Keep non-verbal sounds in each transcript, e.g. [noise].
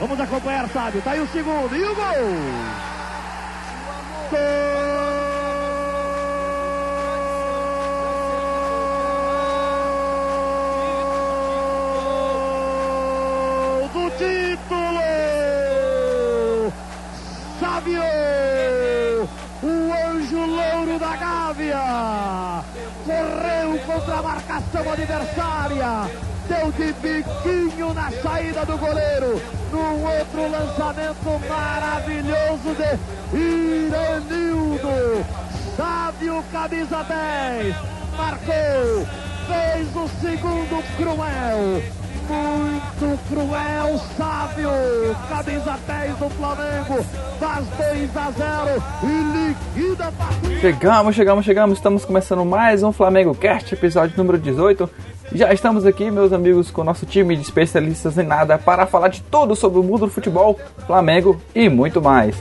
Vamos acompanhar, Sábio. Tá aí o segundo. E o gol! Gol do título! Sábio! O anjo louro da Gávea! Correu contra a marcação adversária! Deu de biquinho na saída do goleiro! Num outro lançamento maravilhoso de Iranildo! Sábio, camisa 10! Marcou! Fez o segundo cruel! muito cruel, sábio. Camisa 10 do Flamengo faz 2 a 0 e liquida a partida. Chegamos, chegamos, chegamos. Estamos começando mais um Flamengo Cast, episódio número 18. Já estamos aqui, meus amigos, com o nosso time de especialistas em nada para falar de tudo sobre o mundo do futebol, Flamengo e muito mais.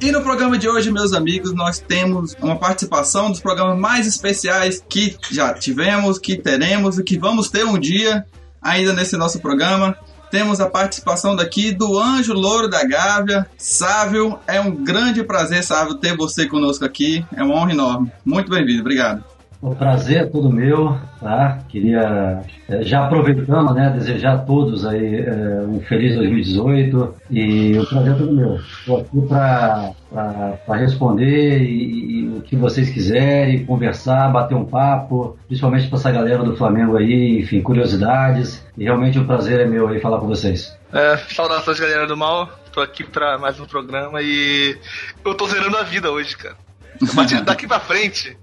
E no programa de hoje, meus amigos, nós temos uma participação dos programas mais especiais que já tivemos, que teremos e que vamos ter um dia ainda nesse nosso programa. Temos a participação daqui do Anjo Louro da Gávea, Sávio. É um grande prazer, Sávio, ter você conosco aqui. É uma honra enorme. Muito bem-vindo, obrigado. O prazer é todo meu, tá? Queria, é, já aproveitando, né, desejar a todos aí é, um feliz 2018 e o prazer é todo meu. Estou aqui para responder e, e, o que vocês quiserem, conversar, bater um papo, principalmente para essa galera do Flamengo aí, enfim, curiosidades. E realmente o prazer é meu aí falar com vocês. É, saudações, galera do mal. Tô aqui para mais um programa e eu tô zerando a vida hoje, cara. [laughs] Daqui pra frente,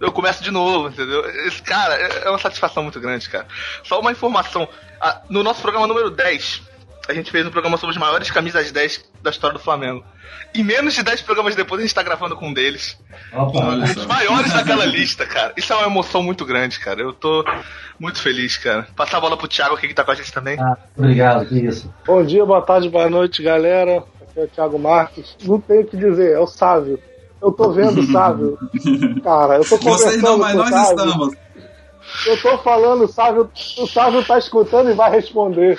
eu começo de novo, entendeu? Esse, cara, é uma satisfação muito grande, cara. Só uma informação. No nosso programa número 10, a gente fez um programa sobre as maiores camisas 10 da história do Flamengo. E menos de 10 programas depois a gente tá gravando com um deles. Opa, um dos maiores [laughs] daquela lista, cara. Isso é uma emoção muito grande, cara. Eu tô muito feliz, cara. Passar a bola pro Thiago aqui que tá com a gente também. Ah, obrigado, que isso. Bom dia, boa tarde, boa noite, galera. Aqui é o Thiago Marques. Não tenho o que dizer, é o Sávio. Eu tô vendo, Sávio. [laughs] Cara, eu tô conversando Vocês não, mas com o nós Sávio. estamos. Eu tô falando, Sávio, o Sávio tá escutando e vai responder.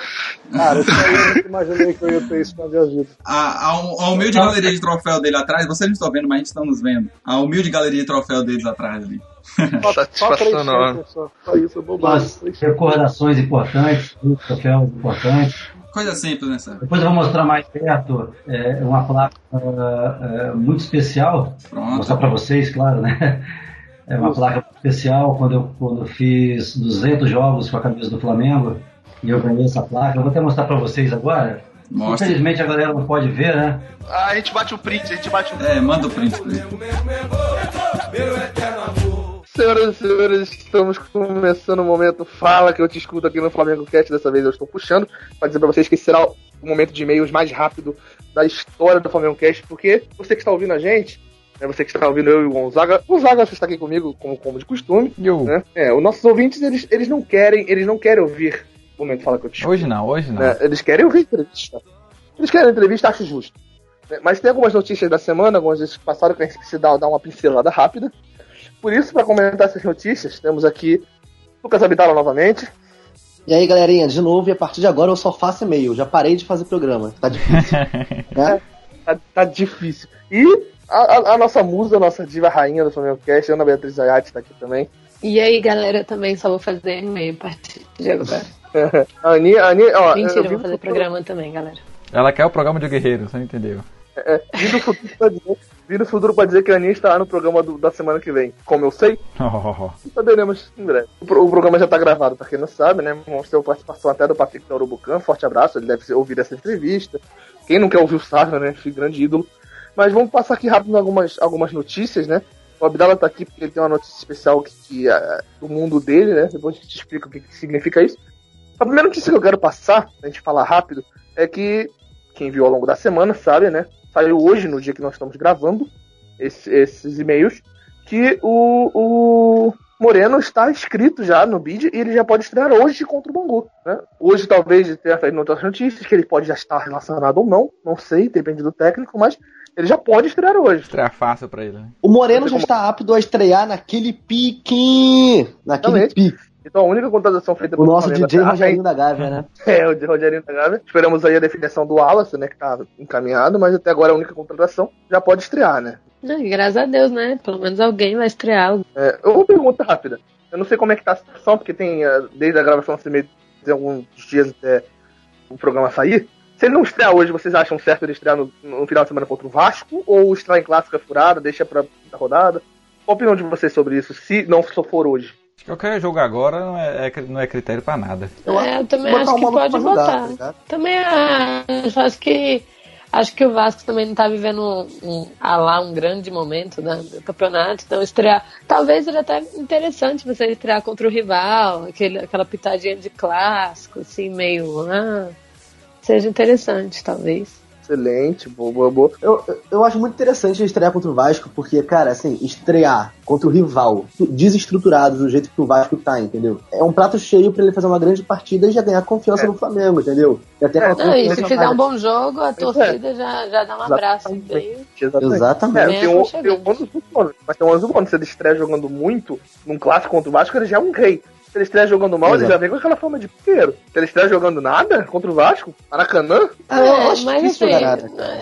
Cara, isso aí eu nunca imaginei que eu ia ter isso na minha vida. A, a, a humilde galeria de troféu dele atrás, vocês não estão vendo, mas a gente está nos vendo. A humilde galeria de troféu deles atrás ali. Só, Satisfação enorme. só. Só isso, é bobagem. Recordações importantes, troféus importantes. Coisa simples, né, Sérgio? Depois eu vou mostrar mais perto é, uma placa é, muito especial. Vou mostrar Pronto. para vocês, claro, né? É uma placa especial quando eu, quando eu fiz 200 jogos com a camisa do Flamengo e eu ganhei essa placa. Eu vou até mostrar para vocês agora. Mostra. Infelizmente a galera não pode ver, né? Ah, a gente bate o print, a gente bate o É, manda o print pra ele. Senhoras e senhores, estamos começando o momento Fala que eu te escuto aqui no Flamengo Cast. Dessa vez eu estou puxando para dizer para vocês que esse será o momento de e-mails mais rápido da história do Flamengo Cast, porque você que está ouvindo a gente, né, você que está ouvindo eu e o Gonzaga, o Gonzaga está aqui comigo como, como de costume, Eu. né? É, os nossos ouvintes eles, eles não querem, eles não querem ouvir o momento Fala que eu te escuto. Hoje não, hoje não. né? Eles querem ouvir entrevista. Eles querem entrevista, acho justo. Né? Mas tem algumas notícias da semana, algumas vezes que passaram, que a gente precisa dar, dar uma pincelada rápida. Por isso, para comentar essas notícias, temos aqui Lucas Abdala novamente. E aí, galerinha, de novo, e a partir de agora eu só faço e-mail. Já parei de fazer programa. Tá difícil. [laughs] né? Tá, tá difícil. E a, a- a nossa musa, a nossa diva rainha do Flamengo Cast, Ana Beatriz Zayati, tá aqui também. E aí, galera, também só vou fazer e-mail a partir de agora. [laughs] a Aninha, a Aninha, ó, Mentira, eu vou fazer programa também, galera. Ela quer o programa de guerreiro, você não entendeu? É, vi no futuro pra dizer, vi no futuro pra dizer que a Aninha estará no programa do- da semana que vem. Como eu sei, saberemos em breve. O, o programa já tá gravado, pra quem não sabe, né? A participação até do Patrick Urubucan. Forte abraço, ele deve ouvir essa entrevista. Quem não quer ouvir o Sávio, né? Esse grande ídolo. Mas vamos passar aqui rápido algumas, algumas notícias, né? O Abdala tá aqui porque ele tem uma notícia especial que, que, ah, do mundo dele, né? Depois a gente explica o que, que significa isso. A primeira notícia que eu quero passar, pra gente falar rápido, é que quem viu ao longo da semana sabe, né? Saiu hoje, no dia que nós estamos gravando esse- esses e-mails, que o, o Moreno está inscrito já no bid e ele já pode estrear hoje contra o Bangu. Né? Hoje talvez tenha saído outras notícias que ele pode já estar relacionado ou não, não sei, depende do técnico, mas ele já pode estrear hoje. Estreia fácil pra ele, né? O Moreno já está apto a estrear naquele pique. Naquele Exatamente. pique. Então a única contratação feita O nosso DJ Rogerinho da Gávea, né? [laughs] É, o de Rogerinho da Gávea. Esperamos aí a definição do Wallace, né? Que tá encaminhado, mas até agora a única contratação. Já pode estrear, né? Não, graças a Deus, né? Pelo menos alguém vai estrear. É, uma pergunta rápida. Eu não sei como é que tá a situação, porque tem, eh, desde a gravação desse mês, tem alguns dias até o programa sair. Se ele não estrear hoje, vocês acham certo ele estrear no, no final de semana contra o Vasco? Ou estrear em clássica furada, deixa pra, pra rodada? Qual a opinião de vocês sobre isso, se não só for hoje? Qualquer jogo agora não é, é- não é critério pra nada. Eu, é, eu também acho que pode pra jogar, botar. tá também acho, acho que acho que o Vasco também não tá vivendo um, um, ah lá, um grande momento né, do campeonato, então estrear. Talvez seja até interessante você estrear contra o rival, aquele, aquela pitadinha de clássico, assim, meio. Ah, seja interessante, talvez. Excelente, boa, boa, boa. Eu, eu- acho muito interessante estrear contra o Vasco, porque, cara, assim, estrear contra o rival desestruturado do jeito que o Vasco tá, entendeu? É um prato cheio pra ele fazer uma grande partida e já ganhar confiança no Flamengo, entendeu? Já ter É, Não, e se fizer um bom jogo, a é. torcida já, já dá um abraço. Bem, Exatamente. Exatamente. É, tem um, tem um ônus do bônus, mas tem um ônus do bônus. Se ele estreia jogando muito num clássico contra o Vasco, ele já é um rei. Se ele estreia jogando mal, ele Exato. já vem com aquela forma de primeiro. Se ele estreia jogando nada contra o Vasco, Maracanã, Ah, eu É, acho mas difícil assim, jogar nada, cara.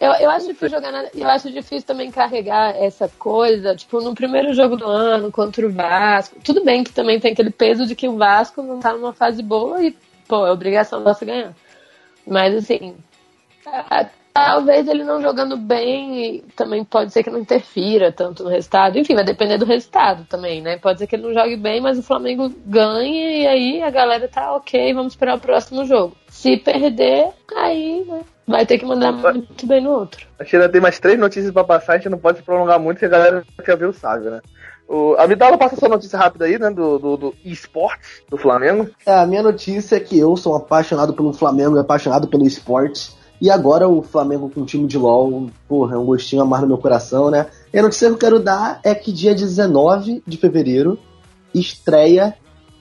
é, Eu, eu acho difícil jogar nada. Eu acho difícil também carregar essa coisa, tipo, no primeiro jogo do ano contra o Vasco. Tudo bem que também tem aquele peso de que o Vasco não tá numa fase boa e, pô, é obrigação nossa ganhar. Mas assim, a- talvez ele não jogando bem também pode ser que não interfira tanto no resultado. Enfim, vai depender do resultado também, né? Pode ser que ele não jogue bem, mas o Flamengo ganhe e aí a galera tá ok, vamos esperar o próximo jogo. Se perder, aí né, vai ter que mandar muito bem no outro. a gente ainda tem mais três notícias pra passar, a gente não pode se prolongar muito, porque a galera quer ver o Sávio, né? O, a Vidala passa essa notícia rápida aí, né? Do, do, do esportes do Flamengo. É, a minha notícia é que eu sou apaixonado pelo Flamengo e apaixonado pelo esporte. E agora o Flamengo com o time de LOL, porra, é um gostinho amargo no meu coração, né? E a notícia que eu quero dar é que dia 19 de fevereiro estreia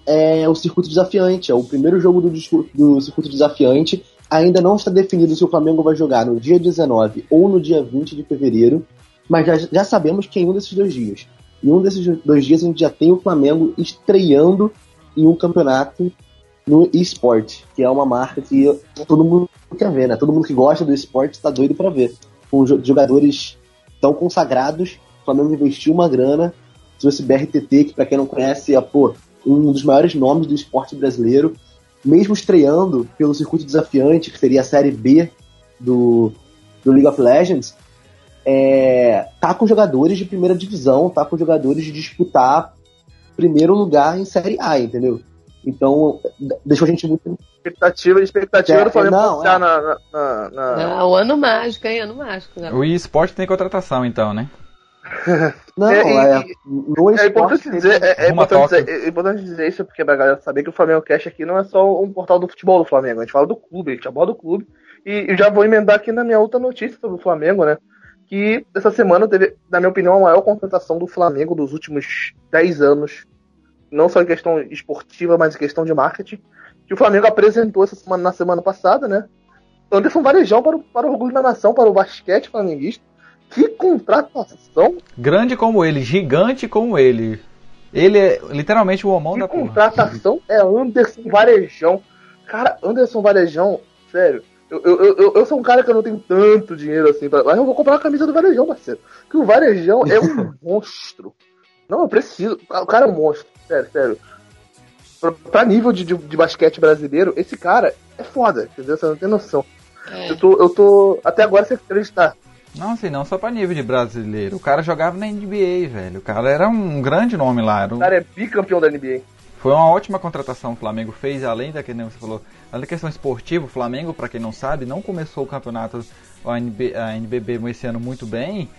é, o Circuito Desafiante. É o primeiro jogo do, do Circuito Desafiante. Ainda não está definido se o Flamengo vai jogar no dia 19 ou no dia 20 de fevereiro, mas já, já sabemos que em um desses dois dias. Em um desses dois dias a gente já tem o Flamengo estreando em um campeonato no esporte, que é uma marca que todo mundo quer ver, né? Todo mundo que gosta do esporte está doido para ver. Com jo- jogadores tão consagrados, o Flamengo investiu uma grana, trouxe BRTT, que para quem não conhece é pô, um dos maiores nomes do esporte brasileiro, mesmo estreando pelo circuito desafiante, que seria a série B do, do League of Legends, é, tá com jogadores de primeira divisão, tá com jogadores de disputar primeiro lugar em série A, entendeu? Então, deixou a gente muito. Expectativa, expectativa É, do Flamengo não, é. na, na, na- na- Ah, o ano mágico, hein? Ano mágico. Né? O eSport tem contratação, então, né? [laughs] Não, É, é, no É esporte importante, dizer, é, é importante dizer, é importante dizer isso porque pra galera saber que o Flamengo Cash aqui não é só um portal do futebol do Flamengo, a gente fala do clube, a gente aborda o clube. E, e já vou emendar aqui na minha outra notícia sobre o Flamengo, né? Que essa semana teve, na minha opinião, a maior contratação do Flamengo dos últimos 10 anos. Não só em questão esportiva, mas em questão de marketing. Que o Flamengo apresentou essa semana, na semana passada, né? Anderson Varejão para o, para o orgulho da nação, para o basquete flamenguista. Que contratação Grande como ele, gigante como ele. Ele é literalmente o homão Que da porra. contratação é Anderson Varejão. Cara, Anderson Varejão, sério. Eu, eu, eu- eu, eu sou um cara que eu não tenho tanto dinheiro assim, pra, mas eu vou comprar a camisa do Varejão, parceiro. Que o Varejão é um [laughs] monstro. Não, eu preciso. O cara é um monstro, sério, sério. Pra, pra nível de, de, de basquete brasileiro, esse cara é foda, entendeu? Você não tem noção. É. Eu tô, eu tô até agora sem acreditar. Não, assim, não só pra nível de brasileiro. O cara jogava na NBA, velho. O cara era um grande nome lá. Era um- O cara é bicampeão da NBA. Foi uma ótima contratação que o Flamengo fez, além da que nem você falou, além da questão esportiva, o Flamengo, pra quem não sabe, não começou o campeonato, a, NB, a NBB esse ano muito bem.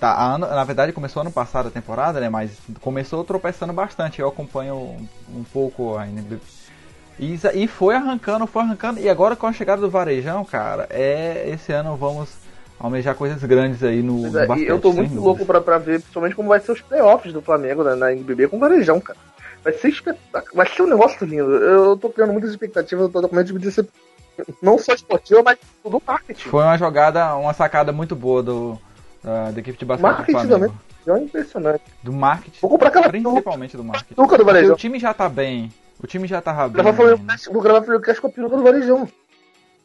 Tá, ano- na verdade começou ano passado a temporada, né? Mas começou tropeçando bastante. Eu acompanho um, um pouco a NBB. E, isa- e foi arrancando, foi arrancando. E agora com a chegada do Varejão, cara, é esse ano vamos almejar coisas grandes aí no, Pois no é, basquete. eu tô muito dúvida. louco pra, pra ver, principalmente como vai ser os playoffs do Flamengo né, na NBB com o Varejão, cara. Vai ser espetacular, vai ser um negócio lindo. Eu tô criando muitas expectativas, eu tô com medo de não só esportiva, mas do marketing. Foi uma jogada, uma sacada muito boa do, da, da equipe de basquete do Marketing Flamengo. também. É impressionante. Do marketing. Vou comprar aquela Principalmente do marketing. Peruca do Varejão. O time já tá bem. O time já tava bem. Gravar vou gravar com a peruca do Varejão.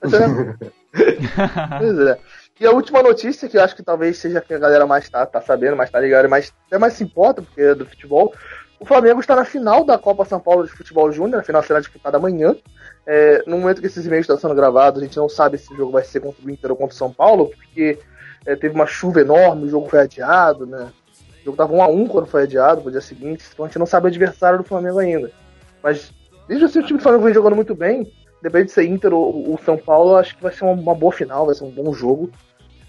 [laughs] pois é. E a última notícia, que eu acho que talvez seja que a galera mais tá, tá sabendo, mais tá ligada, mas até mais se importa, porque é do futebol. O Flamengo está na final da Copa São Paulo de Futebol Júnior, a final será disputada amanhã. É, no momento que esses e-mails estão sendo gravados, a gente não sabe se o jogo vai ser contra o Inter ou contra o São Paulo, porque é, teve uma chuva enorme, o jogo foi adiado, né? O jogo tava 1 a 1 quando foi adiado pro dia seguinte, então a gente não sabe o adversário do Flamengo ainda. Mas desde assim o time do Flamengo vem jogando muito bem, depende de ser Inter ou, ou São Paulo, acho que vai ser uma, uma, boa final, vai ser um bom jogo.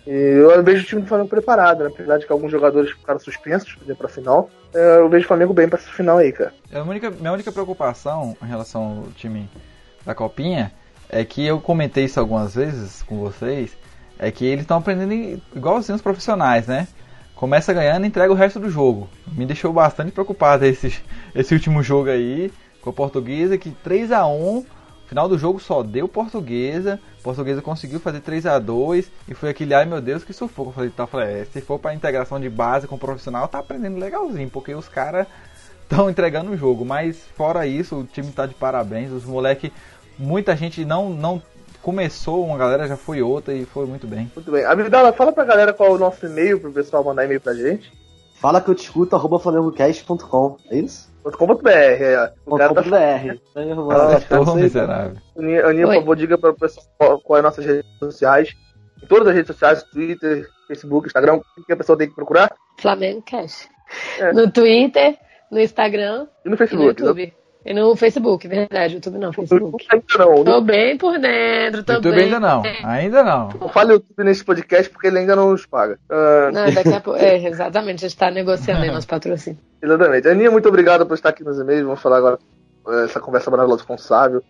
E eu vejo o time do Flamengo preparado, né? apesar de que alguns jogadores ficaram suspensos para a final. É, eu vejo o Flamengo bem para essa final aí, cara. A única, minha única preocupação em relação ao time da Copinha é que eu comentei isso algumas vezes com vocês, é que eles estão aprendendo igualzinho os profissionais, né? Começa ganhando e entrega o resto do jogo. Me deixou bastante preocupado esse, esse último jogo aí com a Portuguesa, que 3 a 1 final do jogo só deu Portuguesa. Portuguesa conseguiu fazer 3 a 2 e foi aquele, ai meu Deus, que sufoco. Eu falei, tá, falei, é, se for para integração de base com o profissional, tá aprendendo legalzinho, porque os caras estão entregando o jogo. Mas fora isso, o time tá de parabéns. Os moleque, muita gente não não começou uma galera, já foi outra e foi muito bem. Muito bem. Abdala, fala pra galera qual é o nosso e-mail pro pessoal mandar e-mail pra gente. Fala que eu te escuto, arroba flamengocast.com, é isso? .com.br, é. O cara tá... Ah, tá miserável. Aninha, por favor, diga para o pessoal qual é nossas redes sociais. Em todas as redes sociais, Twitter, Facebook, Instagram, o que a pessoa tem que procurar? Flamengo Cash. É. No Twitter, no Instagram e no Facebook. E no YouTube. E no Facebook, verdade. YouTube não, Facebook. Ainda não. Tô bem por dentro, tô YouTube bem. ainda não, ainda não. Não fale YouTube nesse podcast porque ele ainda não nos paga. Uh... Não, daqui a pouco. É, exatamente, a gente tá negociando aí [laughs] nosso patrocínio. Exatamente. Aninha, muito obrigado por estar aqui nos e-mails. Vamos falar agora eh, essa conversa maravilhosa com o Sávio.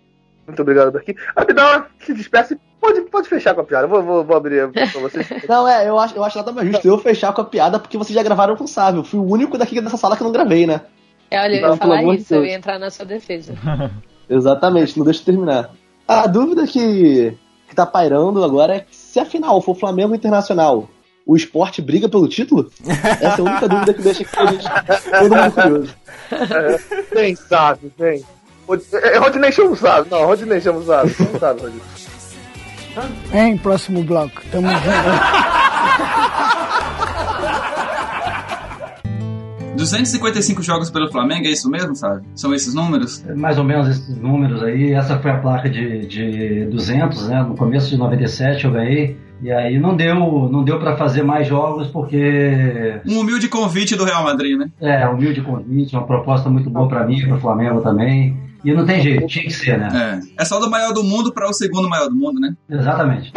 Muito obrigado por aqui. Abdala, se despeça pode, pode fechar com a piada. Vou, vou, vou abrir pra vocês. [laughs] não, é, eu acho, eu acho nada mais justo eu fechar com a piada porque vocês já gravaram com o Sávio. Eu fui o único daqui dessa sala que não gravei, né? É, olha, eu ia falar isso, eu ia entrar na sua defesa. [laughs] Exatamente, não deixa eu terminar. A dúvida que, que tá pairando agora é se a final for Flamengo Internacional, o esporte briga pelo título? Essa é a única dúvida que deixa aqui a gente, todo mundo curioso. [laughs] É, sabe, bem. É, Rodney Chamo sabe, não, Rodney Chamo sabe, não sabe, Rodney. Em próximo bloco, tamo junto. [laughs] 255 jogos pelo Flamengo, é isso mesmo, sabe? São esses números? É mais ou menos esses números aí. Essa foi a placa de, de 200, né? No começo de 97 eu ganhei. E aí não deu, não deu para fazer mais jogos porque um humilde convite do Real Madrid, né? É, humilde convite, uma proposta muito boa para mim, para o Flamengo também. E não tem jeito, tinha que ser, né? É, é só do maior do mundo para o segundo maior do mundo, né? Exatamente.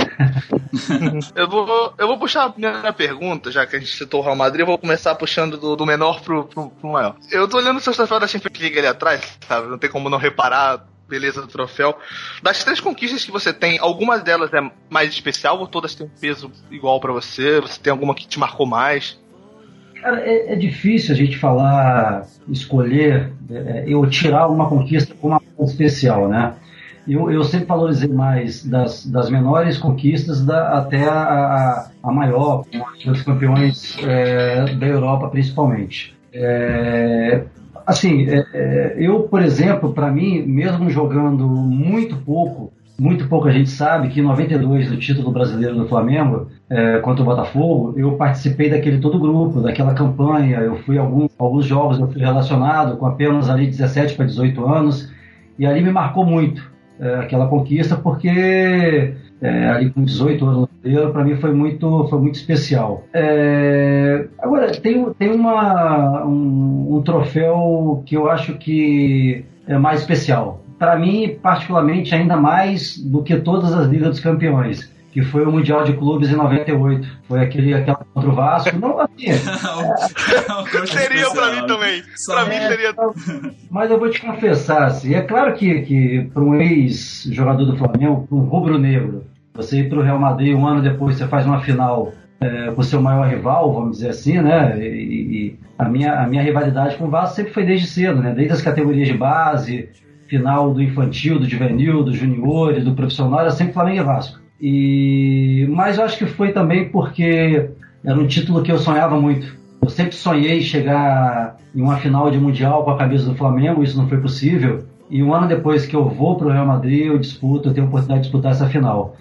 [laughs] eu, vou, eu vou puxar a primeira pergunta, já que a gente citou o Real Madrid, eu vou começar puxando do, do menor pro, pro, pro maior. Eu tô olhando o seu troféu da Champions League ali atrás, sabe? Não tem como não reparar beleza do troféu. Das três conquistas que você tem, algumas delas é mais especial ou todas têm um peso igual para você? Você tem alguma que te marcou mais? Cara, é, é, difícil a gente falar, escolher é, ou tirar uma conquista como uma coisa especial, né? Eu, eu sempre valorizei mais das, das menores conquistas da, até a, a, a maior, dos campeões é, da Europa principalmente. É, assim, é, é, eu, por exemplo, para mim, mesmo jogando muito pouco, muito pouca gente sabe que em 92, do título brasileiro do Flamengo, é, contra o Botafogo, eu participei daquele todo grupo, daquela campanha. Eu fui a alguns, alguns jogos, eu fui relacionado com apenas ali 17 para 18 anos, e ali me marcou muito é, aquela conquista, porque é, ali com 18 anos para mim foi muito, foi muito especial. É, agora, tem, tem uma, um, um troféu que eu acho que é mais especial para mim, particularmente, ainda mais do que todas as Ligas dos Campeões, que foi o Mundial de Clubes em 98. Foi aquele aquela contra o Vasco. Não, assim. [laughs] É, seria para mim também. Para mim seria. Mas eu vou te confessar, assim, é claro que, que para um ex-jogador do Flamengo, um rubro-negro, você ir para o Real Madrid um ano depois, você faz uma final é, com o seu maior rival, vamos dizer assim, né? E, e, a, minha, a minha rivalidade com o Vasco sempre foi desde cedo, né? Desde as categorias de base, final do infantil, do juvenil, do juniores, do profissional, era sempre Flamengo e Vasco. E, mas eu acho que foi também porque era um título que eu sonhava muito. Eu sempre sonhei chegar em uma final de Mundial com a camisa do Flamengo, isso não foi possível. E um ano depois que eu vou para o Real Madrid, eu disputo, eu tenho a oportunidade de disputar essa final.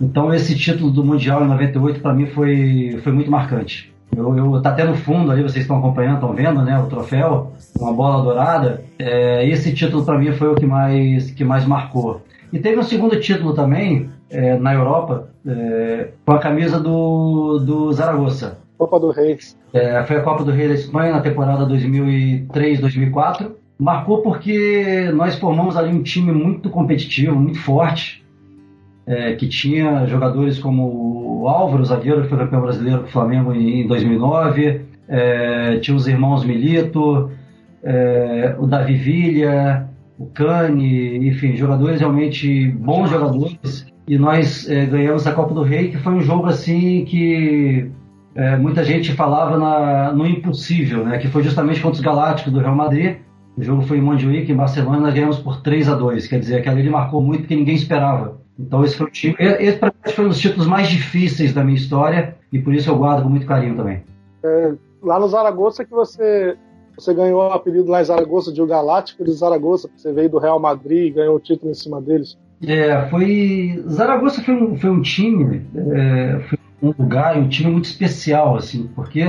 Então esse título do Mundial em 98 para mim foi, foi muito marcante. Eu, eu, tá até no fundo ali, vocês estão acompanhando, estão vendo, né? O troféu, uma bola dourada. É, esse título para mim foi o que mais, que mais marcou. E teve um segundo título também é, na Europa, é, com a camisa do, do Zaragoza. Copa do Rei. É, foi a Copa do Rei da Espanha na temporada 2003-2004. Marcou porque nós formamos ali um time muito competitivo, muito forte é, que tinha jogadores como o Álvaro, zagueiro que foi campeão brasileiro do Flamengo em, em 2009, é, tinha os irmãos Milito, é, o Davi Villa, o Cane, enfim, jogadores realmente bons jogadores. E nós é, ganhamos a Copa do Rei, que foi um jogo assim que é, muita gente falava na, no impossível, né? Que foi justamente contra os Galácticos do Real Madrid. O jogo foi em Montjuic, em Barcelona, nós ganhamos por 3 a 2 Quer dizer, aquela ele marcou muito porque ninguém esperava. Então esse foi o time. Esse foi um dos títulos mais difíceis da minha história e por isso eu guardo com muito carinho também. É, lá no Zaragoza que você você ganhou o apelido lá em Zaragoza de o Galáctico de Zaragoza, você veio do Real Madrid e ganhou o título em cima deles. É, foi. Zaragoza foi um, foi um time, é, foi um lugar, um time muito especial, assim, porque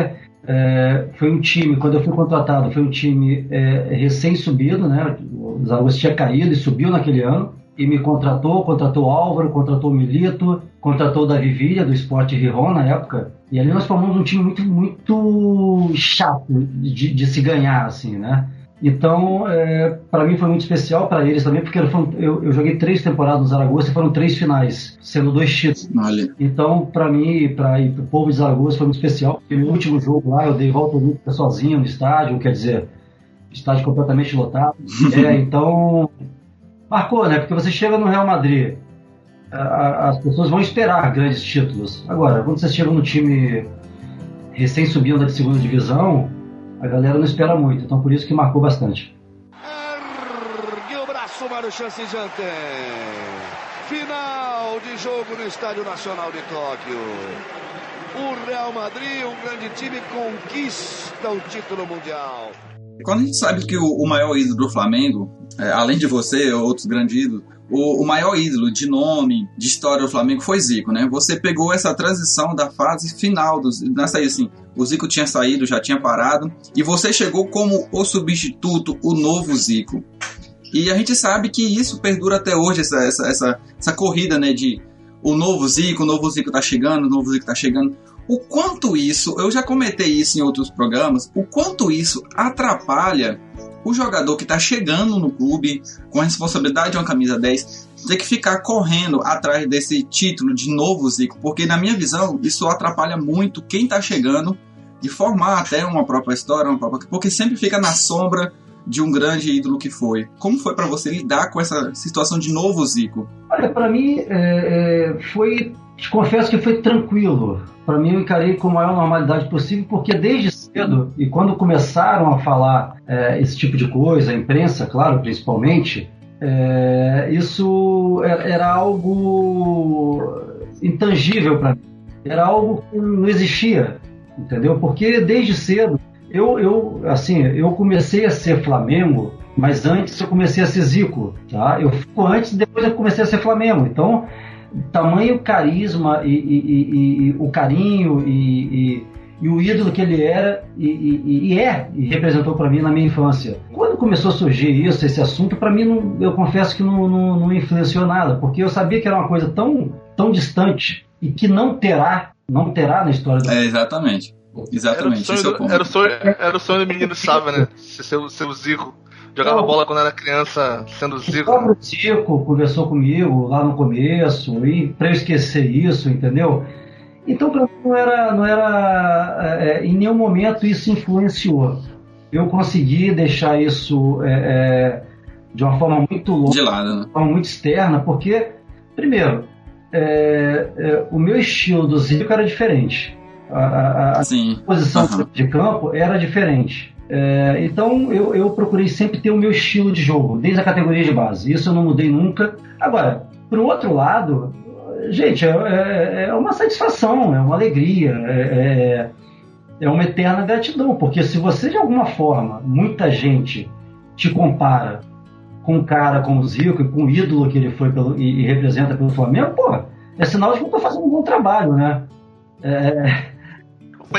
é, foi um time, quando eu fui contratado, foi um time é, recém-subido, né? O Zaragoza tinha caído e subiu naquele ano e me contratou, contratou Álvaro, contratou o Milito, contratou Davi Villa, do Esporte Riron na época. E ali nós formamos um time muito, muito chato de, de se ganhar, assim, né? Então, é, para mim foi muito especial, para eles também, porque eu, eu, joguei três temporadas no Zaragoza e foram três finais, sendo dois títulos. Olha. Então, para mim para o povo de Zaragoza foi muito especial, porque no último jogo lá eu dei volta olímpica sozinho no estádio, quer dizer, estádio completamente lotado. [laughs] é, então, marcou, né? Porque você chega no Real Madrid, as pessoas vão esperar grandes títulos. Agora, quando você chega no time recém subindo da segunda divisão, a galera não espera muito. Então, por isso que marcou bastante. Ergue o braço para o chance Final de jogo no Estádio Nacional de Tóquio. O Real Madrid, um grande time, conquista o título mundial. Quando a gente sabe que o, maior ídolo do Flamengo, é, além de você, outros grandes ídolos, o, o, maior ídolo de nome, de história do Flamengo foi Zico, né? Você pegou essa transição da fase final do nessa aí assim, o Zico tinha saído, já tinha parado, e você chegou como o substituto, o novo Zico. E a gente sabe que isso perdura até hoje, essa, essa, essa, essa corrida, né? De o novo Zico, o novo Zico tá chegando, o novo Zico tá chegando. O quanto isso, eu já comentei isso em outros programas, o quanto isso atrapalha o jogador que está chegando no clube com a responsabilidade de uma camisa 10 ter que ficar correndo atrás desse título de novo Zico, porque na minha visão isso atrapalha muito quem está chegando e formar até uma própria história, uma própria, porque sempre fica na sombra de um grande ídolo que foi. Como foi para você lidar com essa situação de novo Zico? Olha, para mim é, é, foi te confesso que foi tranquilo. Para mim, eu encarei com a maior normalidade possível, porque desde cedo, e quando começaram a falar é, esse tipo de coisa, a imprensa, claro, principalmente, é, isso era, algo intangível para mim. Era algo que não existia, entendeu? Porque desde cedo, eu, eu, assim, eu comecei a ser Flamengo, mas antes eu comecei a ser Zico, tá? Eu fico antes, depois eu comecei a ser Flamengo. Então, tamanho carisma e, e, e, o carinho e, o ídolo que ele era e, é e representou para mim na minha infância. Quando começou a surgir isso, esse assunto, para mim não, eu confesso que não, não, não, influenciou nada, porque eu sabia que era uma coisa tão, tão distante e que não terá, não terá na história. Do... É exatamente. Exatamente. Era o sonho, do, era o sonho, era o sonho do menino Sava, né? Ser o Zico. Jogava não, bola quando era criança, sendo Zico. O próprio Zico conversou comigo lá no começo, e para eu esquecer isso, entendeu? Então, para mim, não era. Não era é, é, em nenhum momento isso influenciou. Eu consegui deixar isso é, é de uma forma muito longa, de lado, né? de forma muito externa, porque, primeiro, é, é, o meu estilo do Zico era diferente. A, a, a posição uhum. de campo era diferente. É, então eu, eu procurei sempre ter o meu estilo de jogo, desde a categoria de base. Isso eu não mudei nunca. Agora, pro outro lado, gente, é, é, é uma satisfação, é uma alegria. É, é, é uma eterna gratidão, porque se você de alguma forma, muita gente te compara com um cara como o Zico e com o ídolo que ele foi pelo, e, e, representa pelo Flamengo, pô, é sinal de que eu tô fazendo um bom trabalho, né? É,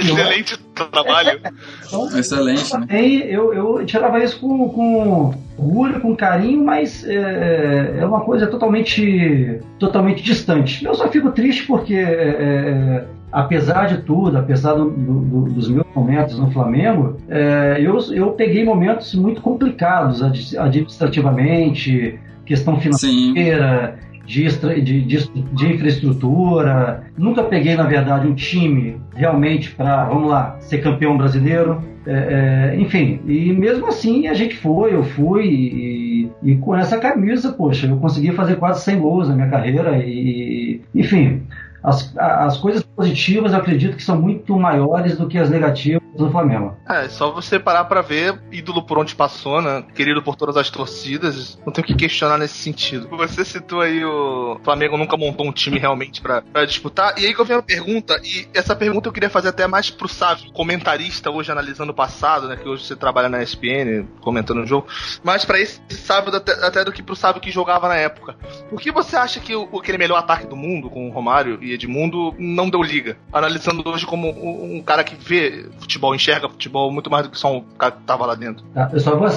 excelente trabalho. Então, excelente, né? Eu, eu tirava isso com, com orgulho, com carinho, mas é, é uma coisa totalmente, totalmente distante. Eu só fico triste porque, é, é apesar de tudo, apesar do, do, dos meus momentos no Flamengo, é, eu, eu peguei momentos muito complicados administrativamente, questão financeira. Sim de, de, de, de, infraestrutura. Nunca peguei, na verdade, um time realmente para, vamos lá, ser campeão brasileiro. É, é, enfim, e mesmo assim a gente foi, eu fui, e, e, com essa camisa, poxa, eu consegui fazer quase 100 gols na minha carreira, e enfim, as, as coisas positivas eu acredito que são muito maiores do que as negativas do Flamengo. É, só você parar para ver, ídolo por onde passou, né? Querido por todas as torcidas, não tem o que questionar nesse sentido. Você citou aí o Flamengo nunca montou um time realmente para disputar, e aí que eu venho a pergunta, e essa pergunta eu queria fazer até mais pro Sávio, comentarista hoje analisando o passado, né? Que hoje você trabalha na ESPN, comentando o jogo, mas para esse Sávio até, até, do que pro Sávio que jogava na época. Por que você acha que o, aquele melhor ataque do mundo, com o Romário e Edmundo, não deu liga? Analisando hoje como um, um cara que vê futebol, enxerga futebol muito mais do que só um cara que tava lá dentro. Tá, eu só vou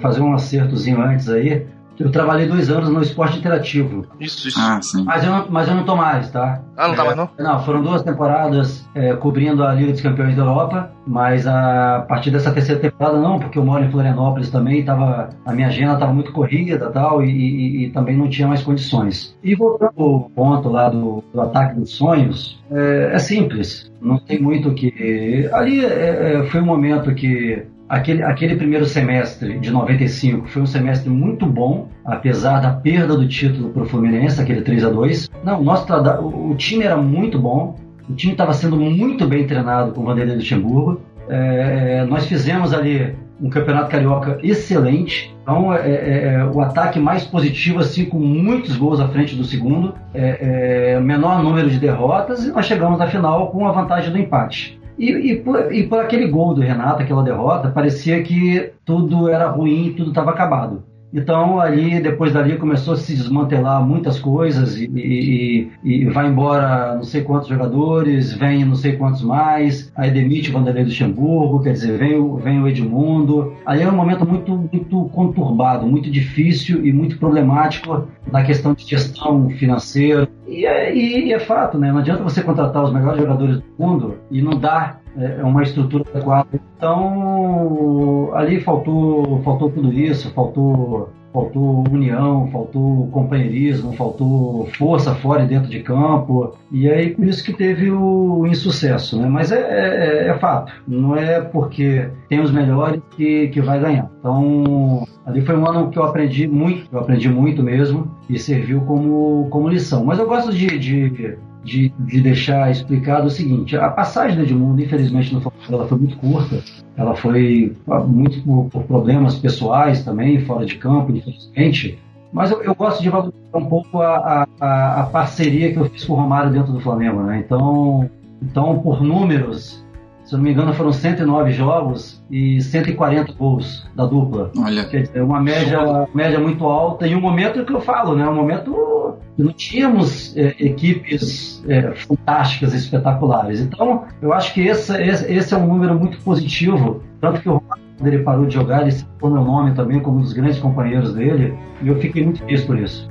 fazer um acertozinho antes aí. Eu trabalhei dois anos no esporte interativo. Isso, isso. Ah, sim. Mas eu, não, mas eu não tô mais, tá? Ah, não tá mais não? Não, foram duas temporadas é, cobrindo a Liga dos Campeões da Europa, mas a partir dessa terceira temporada não, porque eu moro em Florianópolis também, tava, a minha agenda estava muito corrida tal, e, e, e, também não tinha mais condições. E voltando ao ponto lá do, do ataque dos sonhos, é, é simples, não tem muito o que... Ali é, é foi um momento que aquele, aquele primeiro semestre de 95 foi um semestre muito bom, apesar da perda do título para o Fluminense, aquele 3 a 2 Não, nosso, o, time era muito bom, o time estava sendo muito bem treinado com o Vanderlei Luxemburgo. É, nós fizemos ali um campeonato carioca excelente. Então, é, é, é, o ataque mais positivo, assim, com muitos gols à frente do segundo, é, é menor número de derrotas, e nós chegamos à final com a vantagem do empate. E, e, por, e por aquele gol do Renato, aquela derrota, parecia que tudo era ruim, tudo estava acabado. Então, ali, depois dali, começou a se desmantelar muitas coisas e, e, e, vai embora não sei quantos jogadores, vem não sei quantos mais, aí demite o Vanderlei Luxemburgo, quer dizer, vem o, vem o Edmundo. Ali é um momento muito, muito conturbado, muito difícil e muito problemático na questão de gestão financeira. E é, e é fato, né? Não adianta você contratar os melhores jogadores do mundo e não dar é, é uma estrutura adequada. Então, ali faltou, faltou tudo isso, faltou, faltou união, faltou companheirismo, faltou força fora e dentro de campo. E aí por isso que teve o insucesso, né? Mas é, é, é fato, não é porque tem os melhores que, que vai ganhar. Então, ali foi um ano que eu aprendi muito, eu aprendi muito mesmo e serviu como, como lição. Mas eu gosto de, de de, de deixar explicado o seguinte: a passagem do Edmundo, infelizmente, no Flamengo, ela foi muito curta. Ela foi ah, muito por, por, problemas pessoais também, fora de campo, infelizmente. Mas eu, eu gosto de valorizar um pouco a, a, a, parceria que eu fiz com o Romário dentro do Flamengo. Né? Então, então, por números, se não me engano, foram 109 jogos e 140 gols da dupla. Olha. Quer dizer, uma média, média muito alta. E um momento que eu falo, né? Um momento que não tínhamos é, equipes é, fantásticas, espetaculares. Então, eu acho que esse, esse, esse, é um número muito positivo. Tanto que o Ronaldo, ele parou de jogar, ele citou meu nome também como um dos grandes companheiros dele. E eu fiquei muito feliz por isso.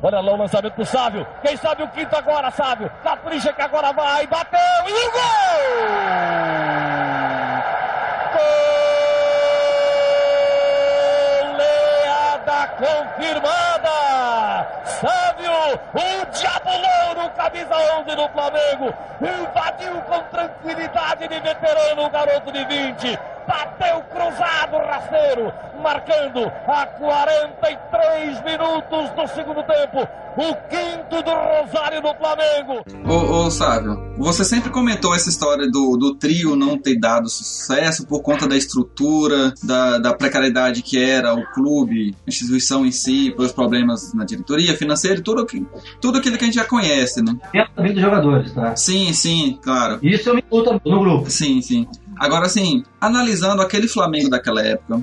Olha lá o lançamento pro Sávio. Quem sabe o quinto agora, Sávio. Capricha que agora vai. Bateu e o gol! Goleada confirmada! Sávio, o Diabo Louro, camisa 11 do Flamengo, invadiu com tranquilidade de veterano, o garoto de 20 bateu cruzado, rasteiro, marcando a 43 minutos do segundo tempo, o quinto do Rosário do Flamengo. Ô, ô Sávio, você sempre comentou essa história do, do trio não ter dado sucesso por conta da estrutura, da, da precariedade que era o clube, a instituição em si, pelos problemas na diretoria, financeiro, tudo, que, tudo aquilo que a gente já conhece, né? Dentro também dos jogadores, tá? Sim, sim, claro. Isso eu me conto no grupo. Sim, sim. Agora, assim, analisando aquele Flamengo daquela época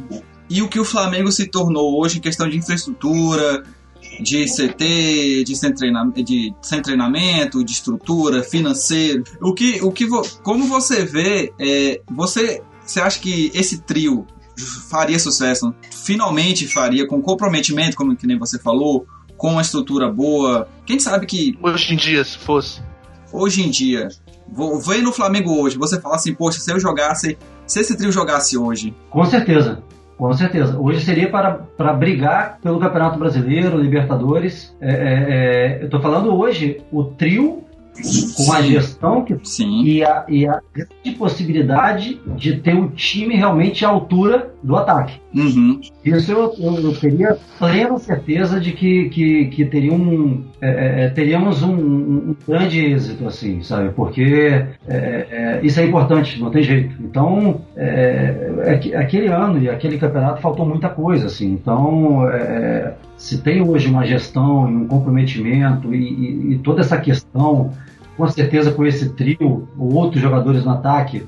e o que o Flamengo se tornou hoje em questão de infraestrutura, de CT, de sem, treinamento, de sem treinamento, de estrutura, financeiro. O que, o que, como você vê, é, você, você acha que esse trio faria sucesso? Finalmente faria com comprometimento, como que nem você falou, com uma estrutura boa. Quem sabe que hoje em dia, se fosse hoje em dia, ver no Flamengo hoje, você fala assim, poxa, se eu jogasse, se esse trio jogasse hoje. Com certeza. Com certeza. Hoje seria para, para brigar pelo Campeonato Brasileiro, Libertadores. É, é, é, eu estou falando hoje, o trio com a gestão que, Sim. E, a, e a grande possibilidade de ter um time realmente à altura do ataque. Uhum. Isso eu, eu, eu, teria plena certeza de que, que, que teria um, é, é, teríamos um, um, grande êxito, assim, sabe? Porque é, é isso é importante, não tem jeito. Então, é, é aquele ano e aquele campeonato faltou muita coisa, assim. Então, se tem hoje uma gestão e um comprometimento e, e, e toda essa questão com certeza com esse trio ou outros jogadores no ataque,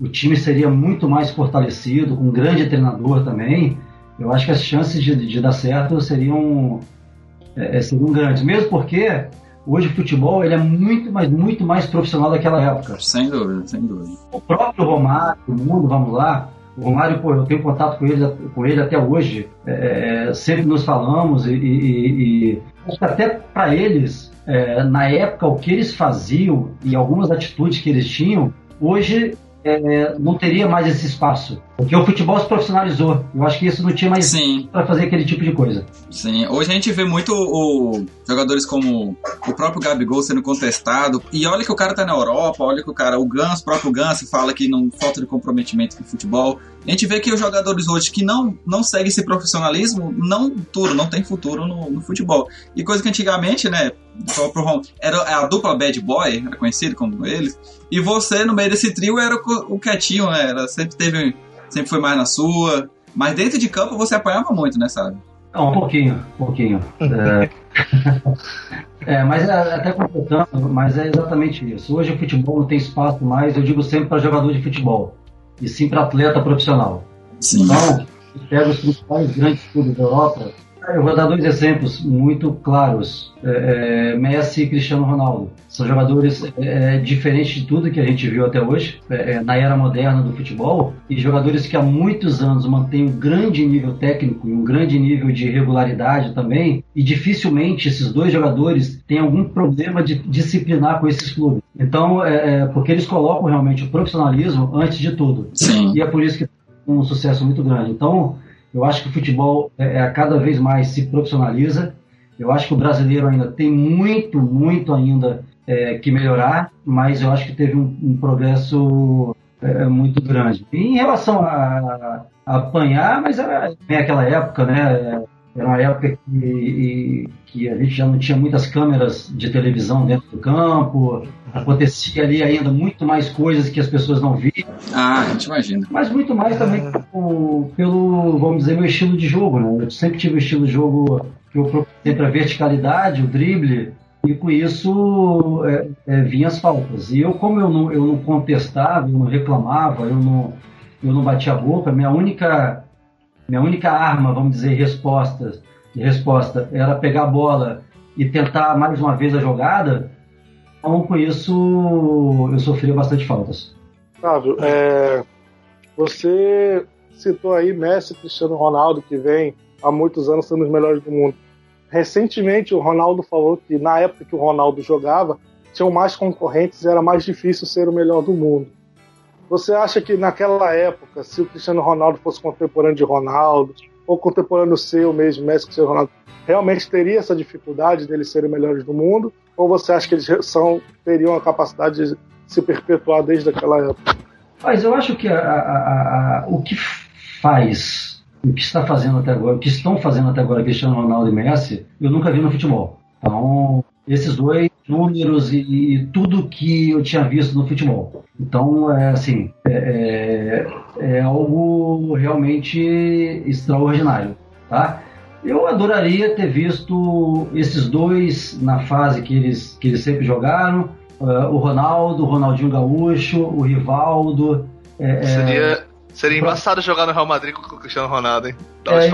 o time seria muito mais fortalecido, com um grande treinador também. Eu acho que as chances de, de dar certo seriam, é, é, seriam grandes, mesmo porque hoje o futebol ele é muito, mais muito mais profissional daquela época. Sem dúvida, sem dúvida. O próprio Romário, o mundo, vamos lá, o Romário, pô, eu tenho contato com ele, com ele até hoje, é, é sempre nos falamos e, e, e até para eles é, na época o que eles faziam e algumas atitudes que eles tinham, hoje é, não teria mais esse espaço. Porque o futebol se profissionalizou. Eu acho que isso não tinha mais para fazer aquele tipo de coisa. Sim, hoje a gente vê muito o, jogadores como o próprio Gabigol sendo contestado. E olha que o cara tá na Europa, olha que o cara, o Gans, o próprio Gans, fala que não falta de comprometimento com o futebol. A gente vê que os jogadores hoje que não, não seguem esse profissionalismo, não tudo, não tem futuro no, no futebol. E coisa que antigamente, né, era a dupla bad boy, era conhecido como eles. E você, no meio desse trio, era o, o quietinho, né? Era, sempre teve sempre foi mais na sua. Mas dentro de campo você apanhava muito, né, sabe? Não, um pouquinho, um pouquinho. [laughs] é, é, mas é, até completando, mas é exatamente isso. Hoje o futebol não tem espaço mais, eu digo sempre para jogador de futebol, e sim para atleta profissional. Sim. Então, pega os principais grandes clubes da Europa, eu vou dar dois exemplos muito claros: é, é, Messi e Cristiano Ronaldo. São jogadores é, é, diferentes de tudo que a gente viu até hoje, é, é, na era moderna do futebol, e jogadores que há muitos anos mantêm um grande nível técnico e um grande nível de regularidade também, e dificilmente esses dois jogadores têm algum problema de disciplinar com esses clubes. Então, é, porque eles colocam realmente o profissionalismo antes de tudo. Sim. E é por isso que tem um sucesso muito grande. Então, eu acho que o futebol é, é, cada vez mais se profissionaliza. Eu acho que o brasileiro ainda tem muito, muito ainda é, que melhorar, mas eu acho que teve um, um progresso é, muito grande. E em relação a, a apanhar, mas era bem aquela época, né? Era uma época que, que a gente já não tinha muitas câmeras de televisão dentro do campo, acontecia ali ainda muito mais coisas que as pessoas não viam. Ah, a gente imagina. Mas muito mais também pelo, pelo, vamos dizer, meu estilo de jogo, né? Eu sempre tive o estilo de jogo que eu sempre a verticalidade, o drible, e com isso é, é, vinham as faltas. E eu, como eu não, eu não contestava, eu não reclamava, eu não, eu não batia a boca, minha única minha única arma, vamos dizer, resposta, de resposta era pegar a bola e tentar mais uma vez a jogada. Então, com isso, eu sofria bastante faltas. Flávio, é, você citou aí Messi Cristiano Ronaldo, que vem há muitos anos sendo os melhores do mundo. Recentemente, o Ronaldo falou que na época que o Ronaldo jogava, tinham mais concorrentes e era mais difícil ser o melhor do mundo. Você acha que naquela época, se o Cristiano Ronaldo fosse contemporâneo de Ronaldo, ou contemporâneo seu mesmo, Messi Cristiano Ronaldo, realmente teria essa dificuldade deles serem melhores do mundo? Ou você acha que eles são, teriam a capacidade de se perpetuar desde aquela época? Mas eu acho que a, a, a, o que faz, o que está fazendo até agora, o que estão fazendo até agora Cristiano Ronaldo e Messi, eu nunca vi no futebol. Então, esses dois números e, e, tudo que eu tinha visto no futebol. Então, é assim, é, é, é algo realmente extraordinário, tá? Eu adoraria ter visto esses dois na fase que eles, que eles sempre jogaram, uh, o Ronaldo, o Ronaldinho Gaúcho, o Rivaldo. É, é seria, seria embaçado jogar no Real Madrid com o Cristiano Ronaldo, hein? Dar é,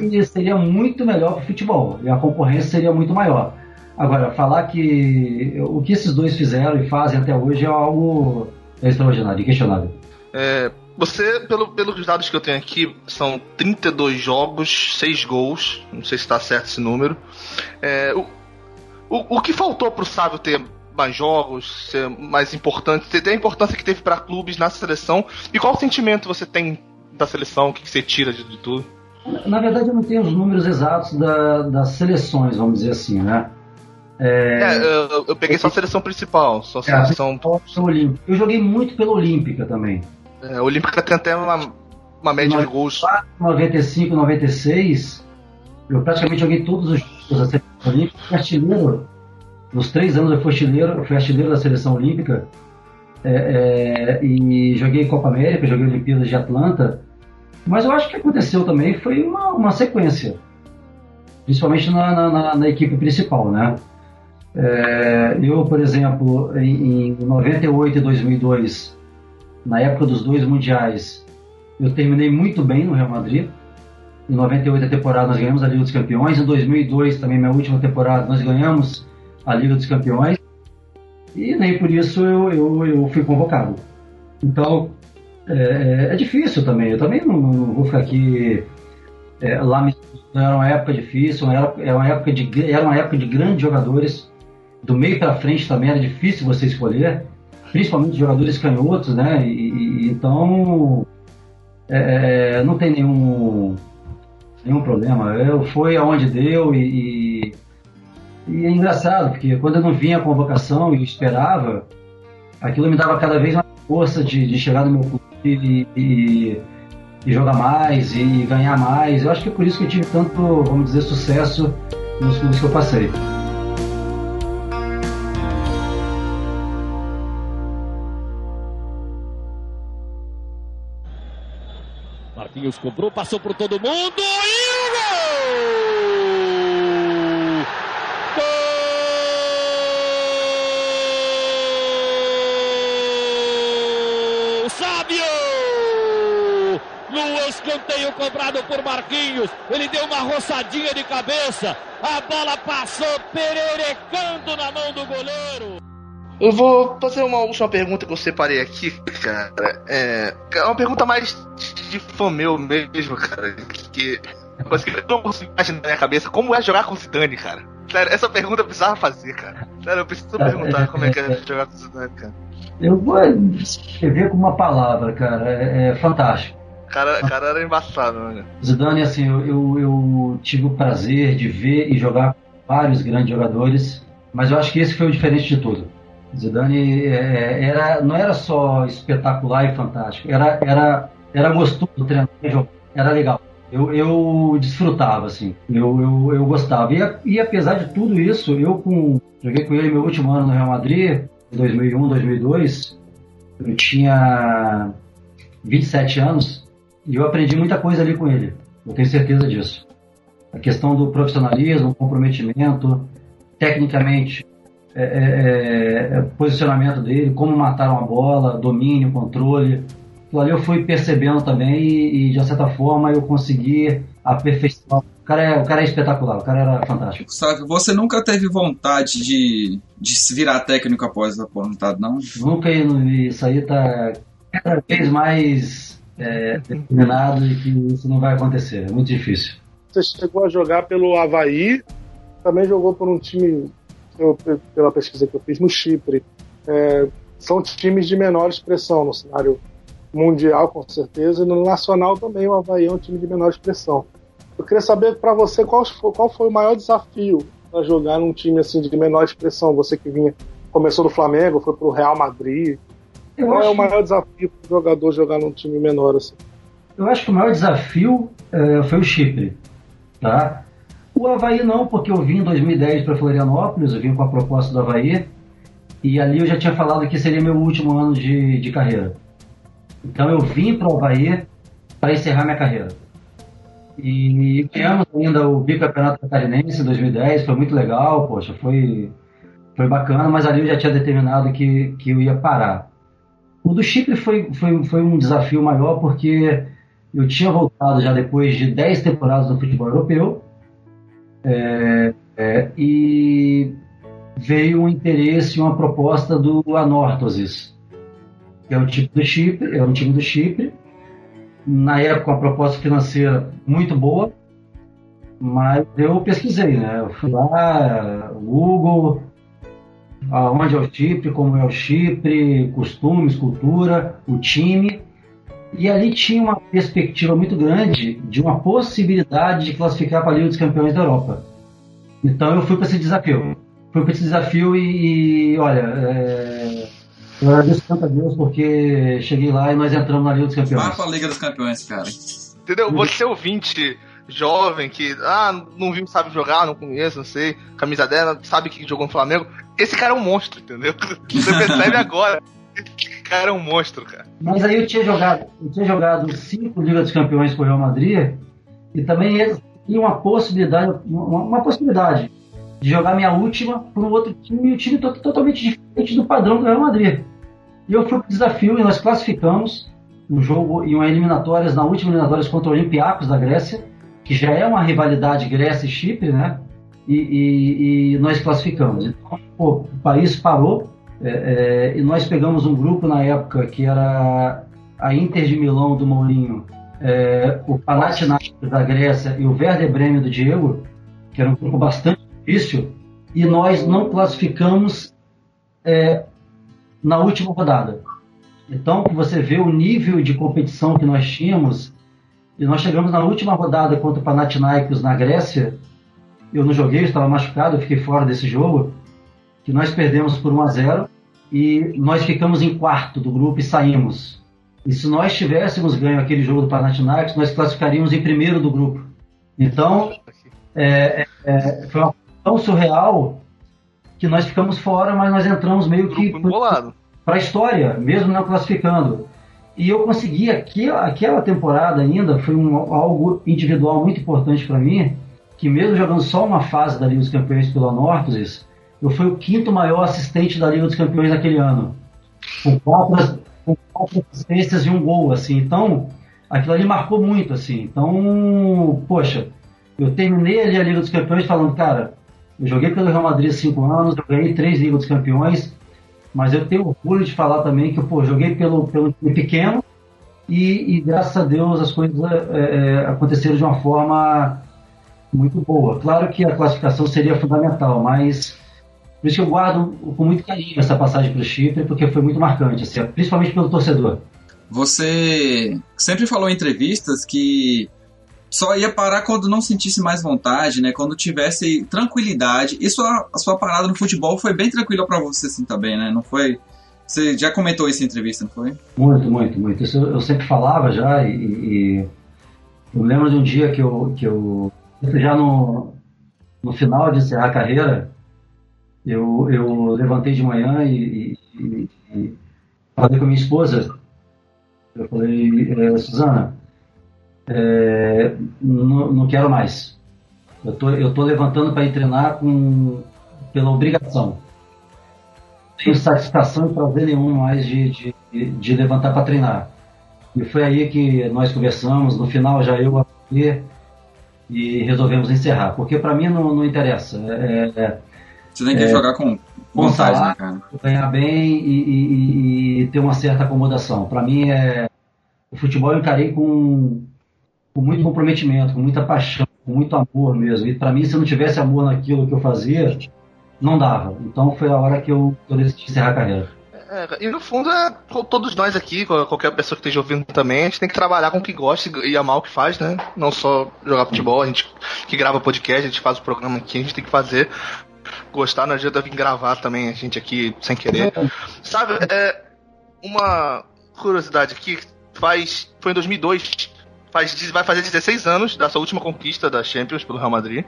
um Seria muito melhor para o futebol e a concorrência seria muito maior. Agora, falar que o que esses dois fizeram e fazem até hoje é algo extraordinário, inquestionável. É, você, pelo, pelos dados que eu tenho aqui, são 32 jogos, 6 gols. Não sei se está certo esse número. É, o, o, o que faltou para o Sávio ter mais jogos, ser mais importante, ter a importância que teve para clubes na seleção? E qual sentimento você tem da seleção? O que, que você tira de, de tudo? Na verdade, eu não tenho os números exatos da, das seleções, vamos dizer assim, né? É, é eu, eu, peguei só a seleção principal, só a é, seleção. Olímpica. Eu joguei muito pela Olímpica também. É, a Olímpica tem até uma, uma média de gols. 95, 96, eu praticamente joguei todos os jogos da seleção olímpica. Fui artilheiro. Nos três anos eu fui artilheiro, eu fui artilheiro da seleção olímpica. É, é, e joguei Copa América, joguei Olimpíadas de Atlanta. Mas eu acho que aconteceu também foi uma, uma sequência. Principalmente na, na, na equipe principal, né? É, eu, por exemplo, em, em 98 e 2002, na época dos dois mundiais, eu terminei muito bem no Real Madrid. Em 98 a temporada nós ganhamos a Liga dos Campeões. Em 2002 também minha última temporada nós ganhamos a Liga dos Campeões. E nem por isso eu, eu, eu fui convocado. Então é, é, difícil também. Eu também não, não vou ficar aqui é, lá era uma época difícil, era, era, uma época de, era uma época de grandes jogadores do meio para frente também era difícil você escolher, principalmente jogadores canhotos, né? E, e então é, é, não tem nenhum nenhum problema. Eu fui aonde deu e, e, e, é engraçado porque quando eu não vinha a convocação e esperava, aquilo me dava cada vez mais força de, de chegar no meu clube e, e, e jogar mais e ganhar mais. Eu acho que é por isso que eu tive tanto, vamos dizer, sucesso nos clubes que eu passei. Marquinhos cobrou, passou por todo mundo e o gol! Sábio! No escanteio cobrado por Marquinhos, ele deu uma roçadinha de cabeça, a bola passou pererecando na mão do goleiro. Eu vou fazer uma última pergunta que eu separei aqui, cara. É, é uma pergunta mais de fã meu mesmo, cara. Que, eu não consigo imaginar na minha cabeça como é jogar com o Zidane, cara. Sério, essa pergunta eu precisava fazer, cara. Sério, eu preciso perguntar como é que é jogar com o Zidane, cara. Eu vou escrever com uma palavra, cara. É, é fantástico. Cara, cara era embaçado, né? Zidane, assim, eu, eu, eu tive o prazer de ver e jogar com vários grandes jogadores, mas eu acho que esse foi o diferente de tudo Zidane é, era, não era só espetacular e fantástico, era, era, era gostoso treinar, era legal. Eu, eu desfrutava, assim, eu, eu, eu gostava. E, e apesar de tudo isso, eu com, joguei com ele meu último ano no Real Madrid, em 2001, 2002, eu tinha 27 anos e eu aprendi muita coisa ali com ele, eu tenho certeza disso. A questão do profissionalismo, comprometimento, tecnicamente, é, é, é, posicionamento dele, como mataram a bola, domínio, controle. Aquilo ali eu fui percebendo também e, e de certa forma eu consegui aperfeiçoar. O cara, é, o cara é espetacular, o cara era fantástico. Sabe, você nunca teve vontade de, de se virar técnico após a aposentado, não? Nunca, isso aí tá cada vez mais é, determinado e que isso não vai acontecer, é muito difícil. Você chegou a jogar pelo Havaí, também jogou por um time eu, pela pesquisa que eu fiz no Chipre, é, são times de menor expressão no cenário mundial, com certeza, e no nacional também o Havaí é um time de menor expressão. Eu queria saber para você qual foi, qual foi o maior desafio para jogar num time assim de menor expressão. Você que vinha começou do Flamengo, foi para o Real Madrid. Qual é o maior desafio para o jogador jogar num time menor assim? Eu acho que o maior desafio é, foi o Chipre. Tá? O Havaí não, porque eu vim em 2010 para Florianópolis, eu vim com a proposta do Havaí, e ali eu já tinha falado que seria meu último ano de, de carreira. Então eu vim para o Havaí para encerrar minha carreira. E ganhamos ainda o bicampeonato catarinense em 2010, foi muito legal, poxa, foi, foi bacana, mas ali eu já tinha determinado que, que eu ia parar. O do Chipre foi, foi, foi um desafio maior porque eu tinha voltado já depois de 10 temporadas no futebol europeu é, é, e veio um interesse, uma proposta do Anorthosis, é um time do Chipre, é um time do Chipre. Na época, uma proposta financeira muito boa, mas eu pesquisei, né? Eu fui lá, Google, aonde é o Chipre, como é o Chipre, costumes, cultura, o time. E ali tinha uma perspectiva muito grande de uma possibilidade de classificar para a Liga dos Campeões da Europa. Então eu fui para esse desafio. Fui para esse desafio e, e olha, é, eu agradeço tanto a Deus porque cheguei lá e nós entramos na Liga dos Campeões. Vá para a Liga dos Campeões, cara. Entendeu? Você ouvinte jovem que, ah, não viu, sabe jogar, não conheço, não sei, camisa dela, sabe que jogou no Flamengo. Esse cara é um monstro, entendeu? [laughs] Você percebe agora. Esse cara é um monstro, cara. Mas aí eu tinha jogado, eu tinha jogado cinco Ligas dos Campeões com o Real Madrid e também eles tinham uma possibilidade, uma, uma possibilidade de jogar minha última para um outro time e o time totalmente diferente do padrão do Real Madrid. E eu fui para o desafio e nós classificamos um jogo em uma eliminatórias, na última eliminatórias contra o Olympiacos da Grécia, que já é uma rivalidade Grécia e Chipre, né? E, e, e nós classificamos. Então, pô, o país parou é, é, e nós pegamos um grupo na época que era a Inter de Milão do Mourinho, é, o Panathinaikos da Grécia e o Werder Bremen do Diego, que era um grupo bastante difícil, e nós não classificamos é, na última rodada. Então, você vê o nível de competição que nós tínhamos, e nós chegamos na última rodada contra o Panathinaikos na Grécia, eu não joguei, eu estava machucado, eu fiquei fora desse jogo, que nós perdemos por 1 a 0 e nós ficamos em quarto do grupo e saímos. E se nós tivéssemos ganho aquele jogo do Panathinaikos, nós classificaríamos em primeiro do grupo. Então, é, é, é foi uma tão surreal que nós ficamos fora, mas nós entramos meio que para a história, mesmo não classificando. E eu consegui, aquela, aquela temporada ainda, foi um, algo individual muito importante para mim, que mesmo jogando só uma fase da Liga dos Campeões pelo Anorthosis, eu fui o quinto maior assistente da Liga dos Campeões naquele ano. Com quatro, com quatro assistências e um gol, assim. Então, aquilo ali marcou muito, assim. Então, poxa, eu terminei ali a Liga dos Campeões falando, cara, eu joguei pelo Real Madrid há cinco anos, eu ganhei três Ligas dos Campeões, mas eu tenho orgulho de falar também que, pô, joguei pelo, pelo time pequeno e, e, graças a Deus as coisas é, é, aconteceram de uma forma muito boa. Claro que a classificação seria fundamental, mas por isso que eu guardo com muito carinho essa passagem para o Chipre, porque foi muito marcante, assim, principalmente pelo torcedor. Você sempre falou em entrevistas que só ia parar quando não sentisse mais vontade, né? Quando tivesse tranquilidade. Sua, a sua parada no futebol foi bem tranquila para você, assim, também, né? Não foi... Você já comentou isso em entrevista, não foi? Muito, muito, muito. Isso eu sempre falava já e, e eu lembro de um dia que eu, que eu já no, no final de encerrar a carreira, eu, eu levantei de manhã e, e, e falei com a minha esposa. Eu falei, é, Suzana, é, não, não, quero mais. Eu tô, eu tô levantando para ir treinar com, pela obrigação. Tenho satisfação em prazer nenhum mais de, de, de levantar para treinar. E foi aí que nós conversamos. No final, já eu aqui e resolvemos encerrar. Porque para mim não, não interessa. É, é você tem que é, jogar com vontade, né, cara? Ganhar bem e, e, e, ter uma certa acomodação. Para mim, é o futebol eu encarei com, com muito comprometimento, com muita paixão, com muito amor mesmo. E para mim, se eu não tivesse amor naquilo que eu fazia, não dava. Então foi a hora que eu, eu decidi encerrar a carreira. É, e no fundo, é, todos nós aqui, qualquer pessoa que esteja ouvindo também, a gente tem que trabalhar com o que gosta e amar o que faz, né? Não só jogar futebol, a gente que grava podcast, a gente faz o programa aqui, a gente tem que fazer gostar, não adianta vir gravar também a gente aqui sem querer. Sabe, é, uma curiosidade aqui, faz, foi em 2002, faz, vai fazer 16 anos da sua última conquista da Champions pelo Real Madrid.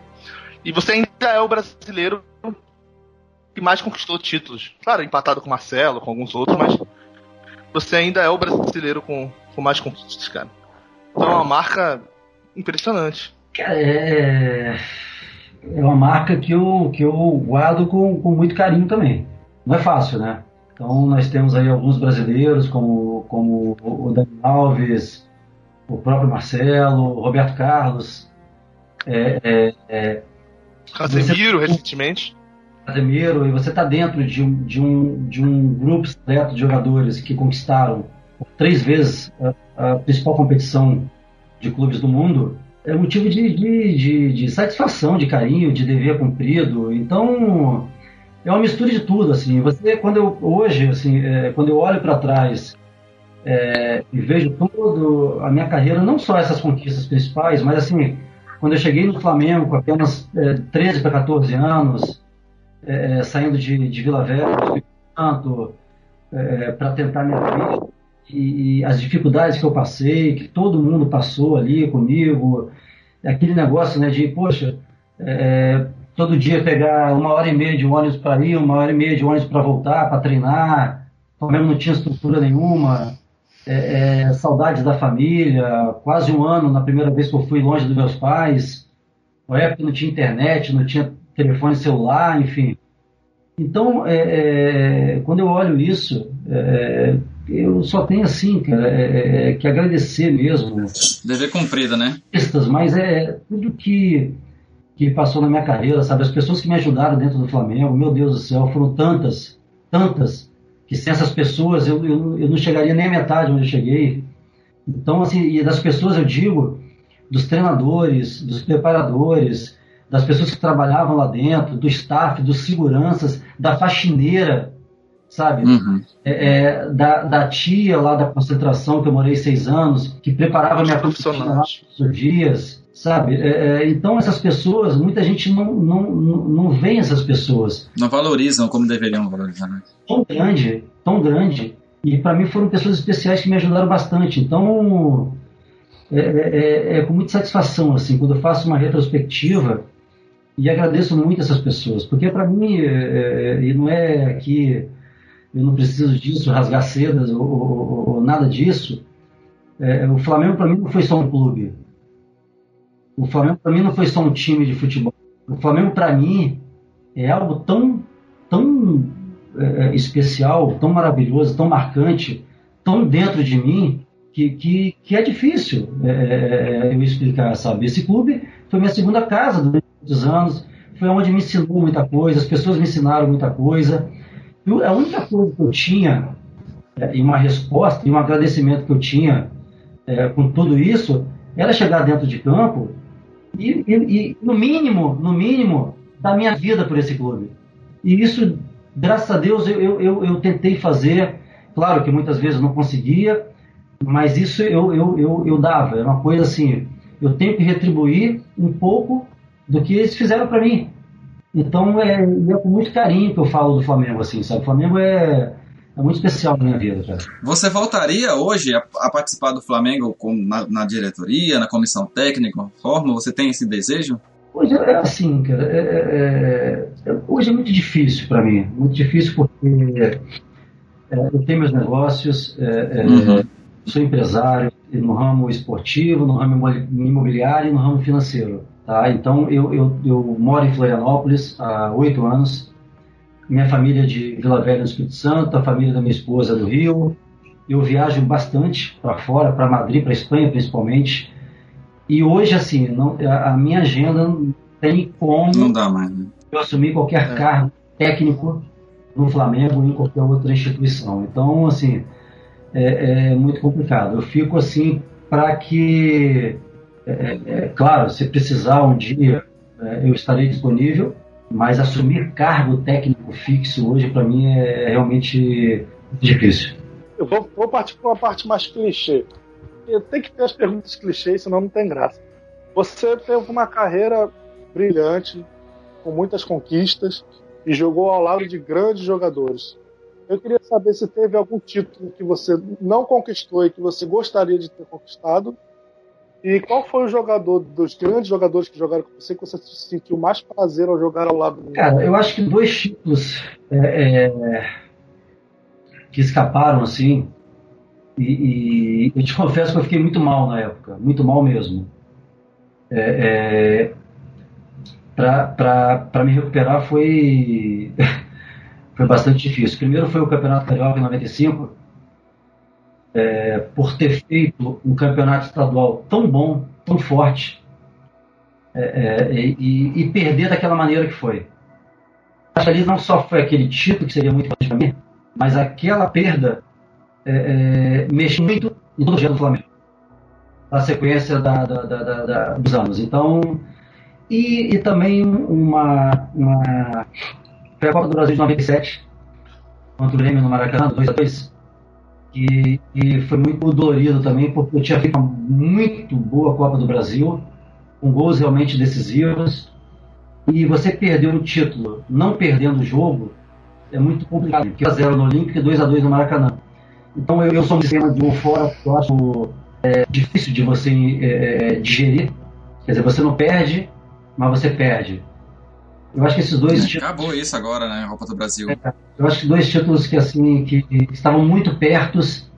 E você ainda é o brasileiro que mais conquistou títulos. Claro, empatado com o Marcelo, com alguns outros, mas você ainda é o brasileiro com, com mais conquistas, cara. Então é uma marca impressionante. É, é uma marca que eu, que eu guardo com, com muito carinho também. Não é fácil, né? Então nós temos aí alguns brasileiros, como, como o Daniel Alves, o próprio Marcelo, o Roberto Carlos. É, é, é, Casemiro, você, recentemente. Casemiro, e você está dentro de um, de, um, de um grupo seleto de jogadores que conquistaram três vezes a, a principal competição de clubes do mundo, é motivo de, de, de, de, satisfação, de carinho, de dever cumprido. Então, é uma mistura de tudo. Assim, você, quando eu hoje, assim, é, quando eu olho para trás é, e vejo toda a minha carreira, não só essas conquistas principais, mas assim, quando eu cheguei no Flamengo com apenas é, 13 para 14 anos, é, saindo de, de Vila Velha, é, para tentar minha vida, e, e, as dificuldades que eu passei, que todo mundo passou ali comigo, aquele negócio né, de, poxa, é, todo dia pegar uma hora e meia de ônibus para ir, uma hora e meia de ônibus para voltar, para treinar, Flamengo não tinha estrutura nenhuma, é, é, saudades da família, quase um ano na primeira vez que eu fui longe dos meus pais, na época não tinha internet, não tinha telefone celular, enfim. Então, é, é, quando eu olho isso, é, eu só tenho assim, cara, é, que agradecer mesmo. Dever cumprido, né? Mas é tudo que, que passou na minha carreira, sabe? As pessoas que me ajudaram dentro do Flamengo, meu Deus do céu, foram tantas, tantas, que sem essas pessoas eu, eu, eu não chegaria nem à metade onde eu cheguei. Então, assim, e das pessoas eu digo, dos treinadores, dos preparadores, das pessoas que trabalhavam lá dentro, do staff, dos seguranças, da faxineira, sabe? Uhum. É, é, da, da, tia lá da concentração, que eu morei seis anos, que preparava minha comida todos os dias, sabe? É, é, então essas pessoas, muita gente não, não, não, vê essas pessoas. Não valorizam como deveriam valorizar, né? Tão grande, tão grande. E para mim foram pessoas especiais que me ajudaram bastante. Então, é, é, é, com muita satisfação, assim, quando eu faço uma retrospectiva, e agradeço muito essas pessoas, porque para mim, é, é, e não é que eu não preciso disso, rasgar sedas ou, ou, ou nada disso, é, o Flamengo para mim não foi só um clube. O Flamengo para mim não foi só um time de futebol. O Flamengo para mim é algo tão, tão é, é, especial, tão maravilhoso, tão marcante, tão dentro de mim, que, que, que é difícil é, é, é eu explicar, sabe? Esse clube foi minha segunda casa durante muitos anos, foi onde me ensinou muita coisa, as pessoas me ensinaram muita coisa. Eu, a única coisa que eu tinha, é, e uma resposta, e um agradecimento que eu tinha com tudo isso, era chegar dentro de campo e, e, e, no mínimo, no mínimo, dar minha vida por esse clube. E isso, graças a Deus, eu, eu, eu, tentei fazer. Claro que muitas vezes não conseguia, mas isso eu, eu, eu, eu dava. Era uma coisa assim, eu tenho que retribuir um pouco do que eles fizeram para mim. Então é, é, com muito carinho que eu falo do Flamengo, assim, sabe? O Flamengo é, é muito especial na minha vida, cara. Você voltaria hoje a, a participar do Flamengo com, na, na, diretoria, na comissão técnica, forma? Você tem esse desejo? Hoje é assim, cara. É, é, é hoje é muito difícil para mim. Muito difícil porque é, eu tenho meus negócios, é, uhum. sou empresário no ramo esportivo, no ramo imobiliário e no ramo financeiro. Tá? Então, eu, eu, eu moro em Florianópolis há oito anos. Minha família é de Vila Velha, no Espírito Santo, a família da minha esposa do Rio. Eu viajo bastante para fora, para Madrid, para Espanha principalmente. E hoje, assim, não, a, minha agenda não tem como não dá mais, né? eu assumir qualquer é. cargo técnico no Flamengo ou em qualquer outra instituição. Então, assim, é, é muito complicado. Eu fico assim para que é, é, é, claro, se precisar um dia, é, eu estarei disponível, mas assumir cargo técnico fixo hoje, para mim, é realmente difícil. Eu vou, vou partir para uma parte mais clichê. Tenho que ter as perguntas clichês, senão não tem graça. Você teve uma carreira brilhante, com muitas conquistas, e jogou ao lado de grandes jogadores. Eu queria saber se teve algum título que você não conquistou e que você gostaria de ter conquistado. E qual foi o jogador, dos grandes jogadores que jogaram com você, que você sentiu mais prazer ao jogar ao lado dele? Cara, eu acho que dois títulos é, é, que escaparam, assim, e, e, eu te [laughs] confesso que eu fiquei muito mal na época, muito mal mesmo. É, é para me recuperar foi, [laughs] foi bastante difícil. Primeiro foi o Campeonato Carioca em 95, é, por ter feito um campeonato estadual tão bom, tão forte, é, é, e, e, perder daquela maneira que foi. Acho que ali não só foi aquele título que seria muito importante para mim, mas aquela perda é, é, mexe muito em todo o do Flamengo, na sequência da, da, da, dos anos. Então, e, e também uma, uma. Foi a Copa do Brasil de 97, contra o Grêmio no Maracanã, 2x2, que, foi muito dolorido também, porque eu tinha feito uma muito boa Copa do Brasil, com gols realmente decisivos, e você perder um título não perdendo o jogo é muito complicado, porque 1x0 no Olímpico e 2x2 no Maracanã. Então eu, eu sou um sistema de um fora que eu acho é, difícil de você é, digerir. Quer dizer, você não perde, mas você perde. Eu acho que esses dois títulos. Acabou isso agora, né? Copa do Brasil. É, eu acho que dois títulos que assim que estavam muito pertos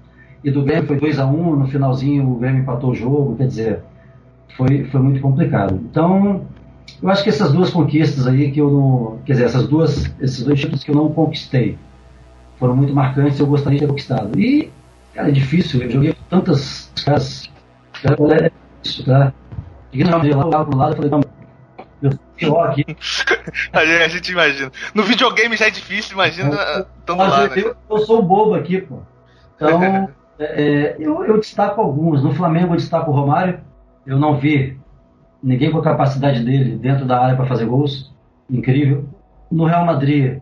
e do Grêmio foi 2 a 1 um, no finalzinho o Grêmio empatou o jogo, quer dizer, foi, foi muito complicado. Então, eu acho que essas duas conquistas aí que eu não, quer dizer, essas duas, esses dois títulos que eu não conquistei foram muito marcantes, eu gostaria de ter conquistado. E, cara, é difícil, eu joguei tantas caras, cara, é isso, tá? Cheguei no lá, pro lado, eu falei, não, pior aqui. [laughs] a gente imagina. No videogame já é difícil, imagina lá. Né? Eu, eu sou bobo aqui, pô. Então, [laughs] é, é, eu, eu destaco alguns. No Flamengo eu destaco o Romário. Eu não vi ninguém com a capacidade dele dentro da área para fazer gols. Incrível. No Real Madrid,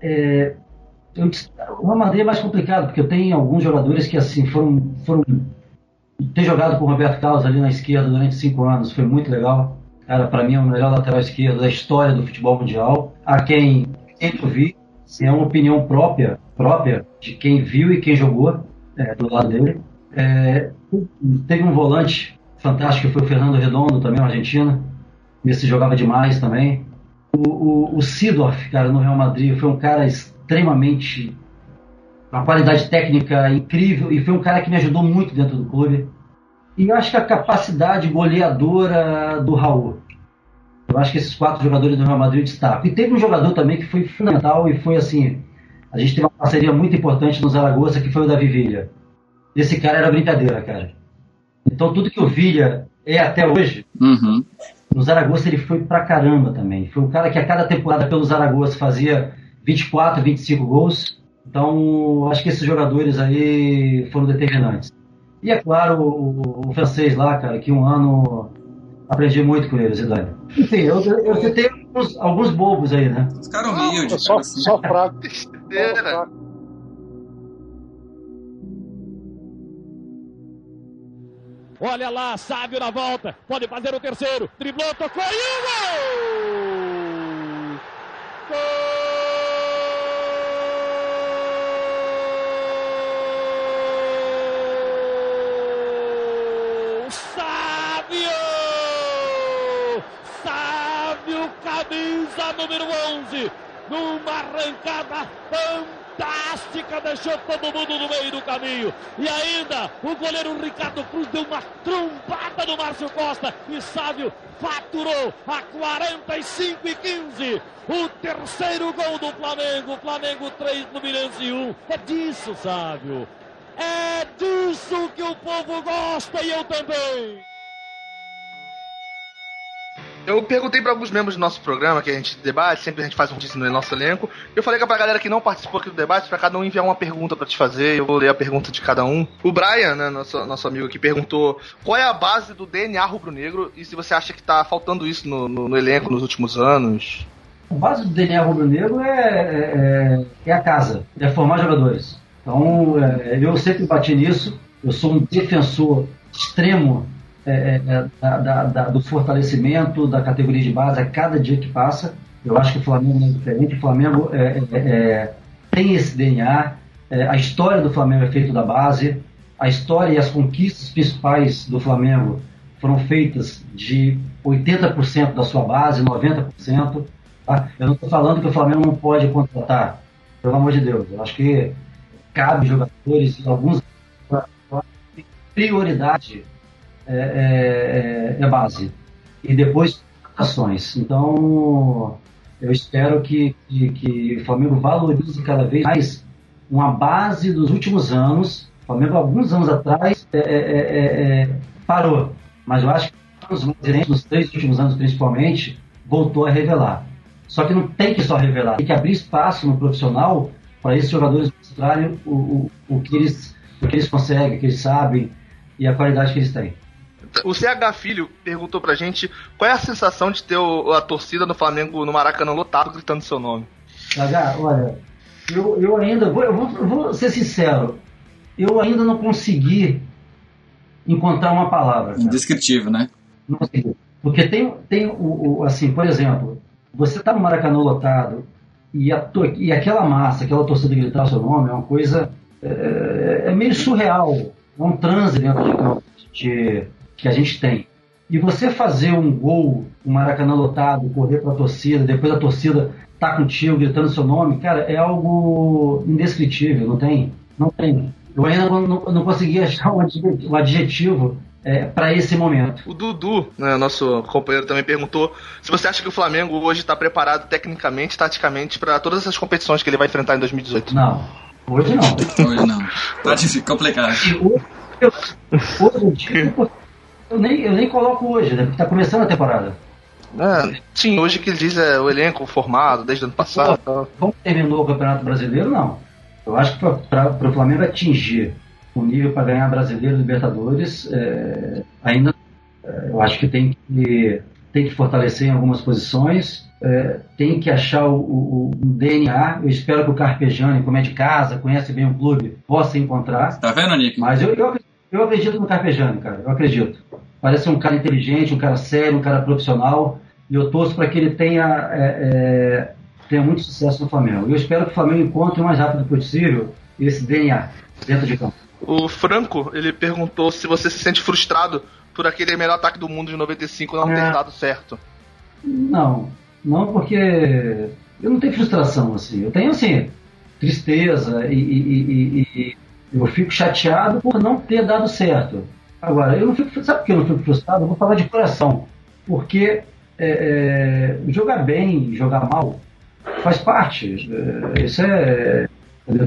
é, eu, o Real Madrid é mais complicado, porque eu tenho alguns jogadores que assim foram, foram ter jogado com o Roberto Carlos ali na esquerda durante cinco anos foi muito legal. Cara, para mim é o melhor lateral esquerdo da história do futebol mundial. A quem sempre vi, é uma opinião própria, própria de quem viu e quem jogou é, do lado dele. É, teve um volante fantástico que foi o Fernando Redondo, também, um argentino. Esse jogava demais também. O, o, o Sidorf, cara, no Real Madrid, foi um cara extremamente. uma qualidade técnica incrível e foi um cara que me ajudou muito dentro do clube. E eu acho que a capacidade goleadora do Raul. Eu acho que esses quatro jogadores do Real Madrid destacam. E teve um jogador também que foi fundamental e foi assim. A gente teve uma parceria muito importante no Zaragoza, que foi o Davi Villa. Esse cara era brincadeira, cara. Então tudo que o Villa é até hoje, uhum. no Zaragoza ele foi pra caramba também. Foi um cara que a cada temporada pelo Zaragoza fazia 24, 25 gols. Então acho que esses jogadores aí foram determinantes. E é claro, o, o, francês lá, cara, que um ano aprendi muito com ele, Zidane. Enfim, eu, eu citei alguns, alguns bobos aí, né? Os caras humildes. Só, assim. só fraco. Olha lá, Sábio na volta. Pode fazer o terceiro. Driblou, tocou e o gol! Gol! Número 11, numa arrancada fantástica, deixou todo mundo no meio do caminho. E ainda o goleiro Ricardo Cruz deu uma trombada no Márcio Costa e Sávio faturou a 45 e 15. O terceiro gol do Flamengo, Flamengo 3, Fluminense 1. É disso, Sávio. É disso que o povo gosta e eu também. Eu perguntei para alguns membros do nosso programa, que a gente debate, sempre a gente faz um notícia no nosso elenco. Eu falei pra galera que não participou aqui do debate, para cada um enviar uma pergunta para te fazer. Eu vou ler a pergunta de cada um. O Brian, né, nosso, nosso amigo aqui, perguntou qual é a base do DNA rubro-negro e se você acha que tá faltando isso no, no, no elenco nos últimos anos. A base do DNA rubro-negro é, é, é, a casa, é formar jogadores. Então, é, eu sempre bati nisso. Eu sou um defensor extremo é, é, é, da, da, do fortalecimento da categoria de base a cada dia que passa. Eu acho que o Flamengo não é diferente. O Flamengo é, é, é tem esse DNA. A história do Flamengo é feita da base. A história e as conquistas principais do Flamengo foram feitas de 80% da sua base, 90%. Tá? Eu não estou falando que o Flamengo não pode contratar, pelo amor de Deus. Eu acho que cabe jogadores, alguns prioridade é, é, é, base e depois ações. Então eu espero que, que, que, o Flamengo valorize cada vez mais uma base dos últimos anos. O Flamengo alguns anos atrás é, é, é parou, mas eu acho que nos três últimos anos principalmente voltou a revelar. Só que não tem que só revelar, tem que abrir espaço no profissional para esses jogadores mostrarem o, o, o, que eles, o que eles conseguem, o que eles sabem e a qualidade que eles têm. O CH Filho perguntou pra gente qual é a sensação de ter o, a torcida do Flamengo no Maracanã lotado gritando seu nome. CH, olha, eu, eu ainda, vou, eu vou, eu vou ser sincero, eu ainda não consegui encontrar uma palavra. Indescritível, né? Não consegui. Porque tem, tem o, o assim, por exemplo, você tá no Maracanã lotado e, a, e aquela massa, aquela torcida gritar seu nome é uma coisa. É, é meio surreal. É um transe dentro de campo que, que a gente tem. E você fazer um gol, um Maracanã lotado, correr para a torcida, depois a torcida tá contigo gritando seu nome, cara, é algo indescritível, não tem? Não tem. Eu ainda não, não, não consegui achar um adjetivo, um adjetivo é, para esse momento. O Dudu, né, nosso companheiro, também perguntou se você acha que o Flamengo hoje está preparado tecnicamente, taticamente, para todas essas competições que ele vai enfrentar em 2018. Não, hoje não. Hoje não. Tá difícil, complicado. Hoje, eu, eu, nem, eu nem coloco hoje, né? Porque tá começando a temporada. É, sim, hoje que ele diz é o elenco formado desde o ano passado. Como terminou o Campeonato Brasileiro, não. Eu acho que para o Flamengo atingir o nível para ganhar brasileiro Libertadores, é, ainda é, eu acho que tem que tem que fortalecer em algumas posições, é, tem que achar o, o, o, DNA. Eu espero que o Carpejani, como é de casa, conhece bem o clube, possa encontrar. Tá vendo, Nick? Mas eu, eu, eu acredito no Carpejani, cara. Eu acredito. Parece um cara inteligente, um cara sério, um cara profissional. E eu torço para que ele tenha, é, é, tenha muito sucesso no Flamengo. Eu espero que o Flamengo encontre o mais rápido possível esse DNA dentro de campo. O Franco, ele perguntou se você se sente frustrado por aquele melhor ataque do mundo de 95 não é. ter dado certo. Não, não porque eu não tenho frustração assim. Eu tenho assim tristeza e, e, e, e eu fico chateado por não ter dado certo. Agora, eu não fico, sabe por que eu não fico frustrado? Eu vou falar de coração, porque é, é, jogar bem, jogar mal faz parte. É, isso é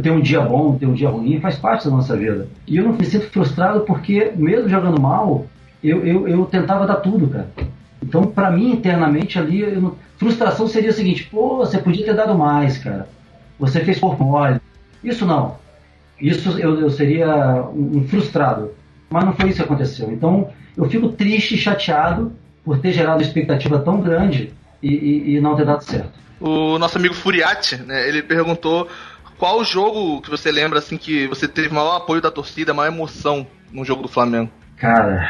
tenho um dia bom, ter um dia ruim, faz parte da nossa vida. E eu não me sinto frustrado porque, mesmo jogando mal, eu, eu, eu tentava dar tudo, cara. Então, para mim, internamente ali, não... frustração seria o seguinte: pô, você podia ter dado mais, cara. Você fez por mole. Isso não. Isso eu, eu seria um frustrado. Mas não foi isso que aconteceu. Então, eu fico triste e chateado por ter gerado expectativa tão grande e, e, e não ter dado certo. O nosso amigo Furiati, né, ele perguntou qual jogo que você lembra assim que você teve maior apoio da torcida, maior emoção no jogo do Flamengo? Cara,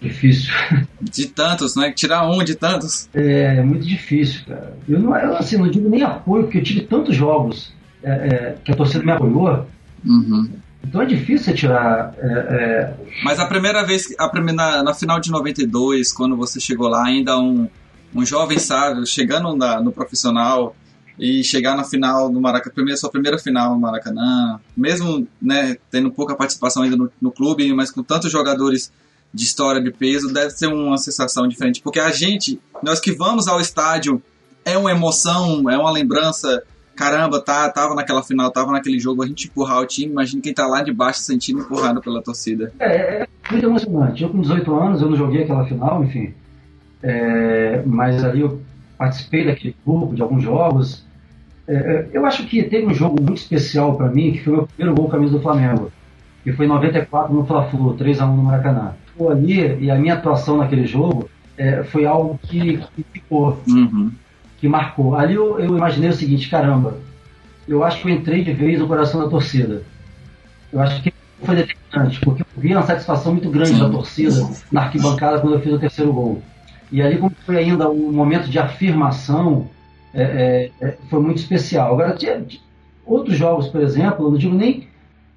difícil. [laughs] De tantos, né? Tirar um de tantos. É, é muito difícil, cara. Eu não, eu, assim, não digo nem apoio, porque eu tive tantos jogos é, é, que a torcida me apoiou. Uhum. Então é difícil tirar. É, é, Mas a primeira vez, a primeira, na, final de 92, quando você chegou lá, ainda um, um jovem sábio, chegando na, no profissional, e chegar na final do Maracanã, primeira, sua primeira final no Maracanã, mesmo né, tendo pouca participação ainda no, no, clube, mas com tantos jogadores de história de peso, deve ser uma sensação diferente, porque a gente, nós que vamos ao estádio, é uma emoção, é uma lembrança, caramba, tá, tava naquela final, tava naquele jogo, a gente empurrar o time, imagina quem tá lá de baixo sentindo empurrado pela torcida. É, é muito emocionante. Eu com 18 anos, eu não joguei aquela final, enfim, é, mas ali eu participei daquele grupo, de alguns jogos, é, é, eu acho que teve um jogo muito especial para mim, que foi o meu primeiro gol camisa do Flamengo, que foi em 94 no Fla-Flu, 3x1 no Maracanã. Foi ali, e a minha atuação naquele jogo é, foi algo que, que ficou, uhum. Que marcou. Ali eu, eu, imaginei o seguinte, caramba, eu acho que eu entrei de vez no coração da torcida. Eu acho que foi determinante, porque eu vi uma satisfação muito grande Sim. da torcida na arquibancada quando eu fiz o terceiro gol. E ali, como foi ainda um momento de afirmação, é, é, é, foi muito especial. Agora, Outros jogos, por exemplo, eu não digo nem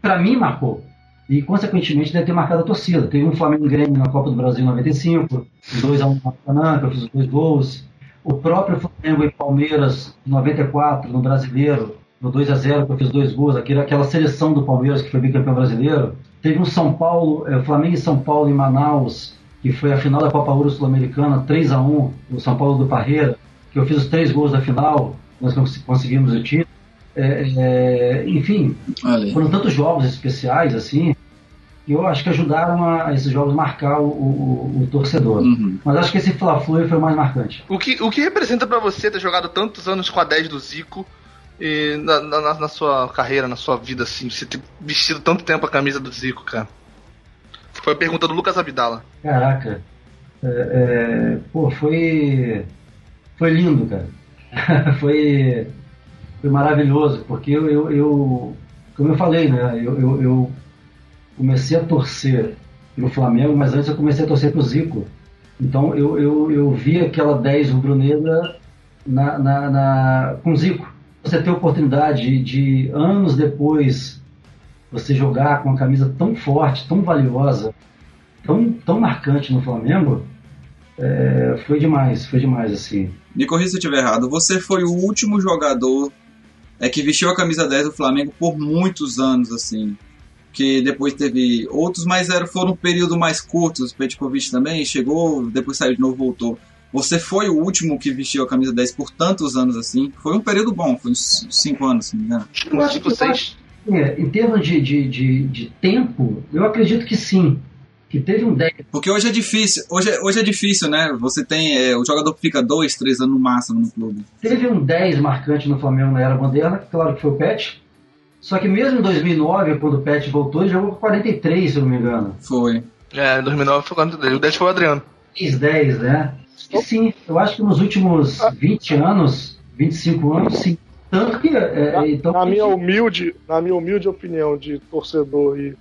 para mim marcou. E, consequentemente, deve ter marcado a torcida. Teve um Flamengo Grêmio na Copa do Brasil em 95, 2x1 no Maracanã, que eu fiz dois gols. O próprio Flamengo e Palmeiras, em 94, no Brasileiro, no 2x0, que eu fiz dois gols, aquela, seleção do Palmeiras que foi bicampeão brasileiro. Teve um São Paulo, é, Flamengo e São Paulo em Manaus, que foi a final da Copa Ouro Sul-Americana, 3x1, o São Paulo do Parreira, que eu fiz os três gols da final, nós conseguimos o título. É, é, enfim, foram tantos jogos especiais assim que eu acho que ajudaram a, esses jogos marcar o, o, o torcedor. Uhum. Mas acho que esse Fla-Flu foi o mais marcante. O que, o que representa para você ter jogado tantos anos com a 10 do Zico e na, na, na, sua carreira, na sua vida, assim, você ter vestido tanto tempo a camisa do Zico, cara? Foi a pergunta do Lucas Abdala. Caraca. É, é, pô, foi. Foi lindo, cara. [laughs] foi foi maravilhoso, porque eu, eu, eu como eu falei, né, eu, eu, eu, comecei a torcer pelo Flamengo, mas antes eu comecei a torcer pro Zico. Então eu, eu, eu vi aquela 10 rubro-negra na, na, na, com Zico. Você ter a oportunidade de, anos depois, você jogar com uma camisa tão forte, tão valiosa, tão, tão marcante no Flamengo, é, foi demais, foi demais, assim. Me se eu estiver errado, você foi o último jogador é que vestiu a camisa 10 do Flamengo por muitos anos, assim. Que depois teve outros, mas era, foram um período mais curtos. O Petkovic também chegou, depois saiu de novo voltou. Você foi o último que vestiu a camisa 10 por tantos anos assim. Foi um período bom, foi uns 5 anos, se não me engano. Uns 5, 6. em termos de, de, de, de tempo, eu acredito que sim que teve um deck. Porque hoje é difícil, hoje é, hoje é difícil, né? Você tem. É, o jogador fica dois, três anos no máximo no clube. Teve um 10 marcante no Flamengo na era moderna, claro que foi o Pet. Só que mesmo em 2009, quando o Pet voltou, ele jogou com 43, se eu não me engano. Foi. É, em 2009 foi quando. O 10 foi o Adriano. 10, 10, né? E sim, eu acho que nos últimos 20 anos, 25 anos, sim. Tanto que. É, na, então, na minha humilde, na minha humilde opinião de torcedor e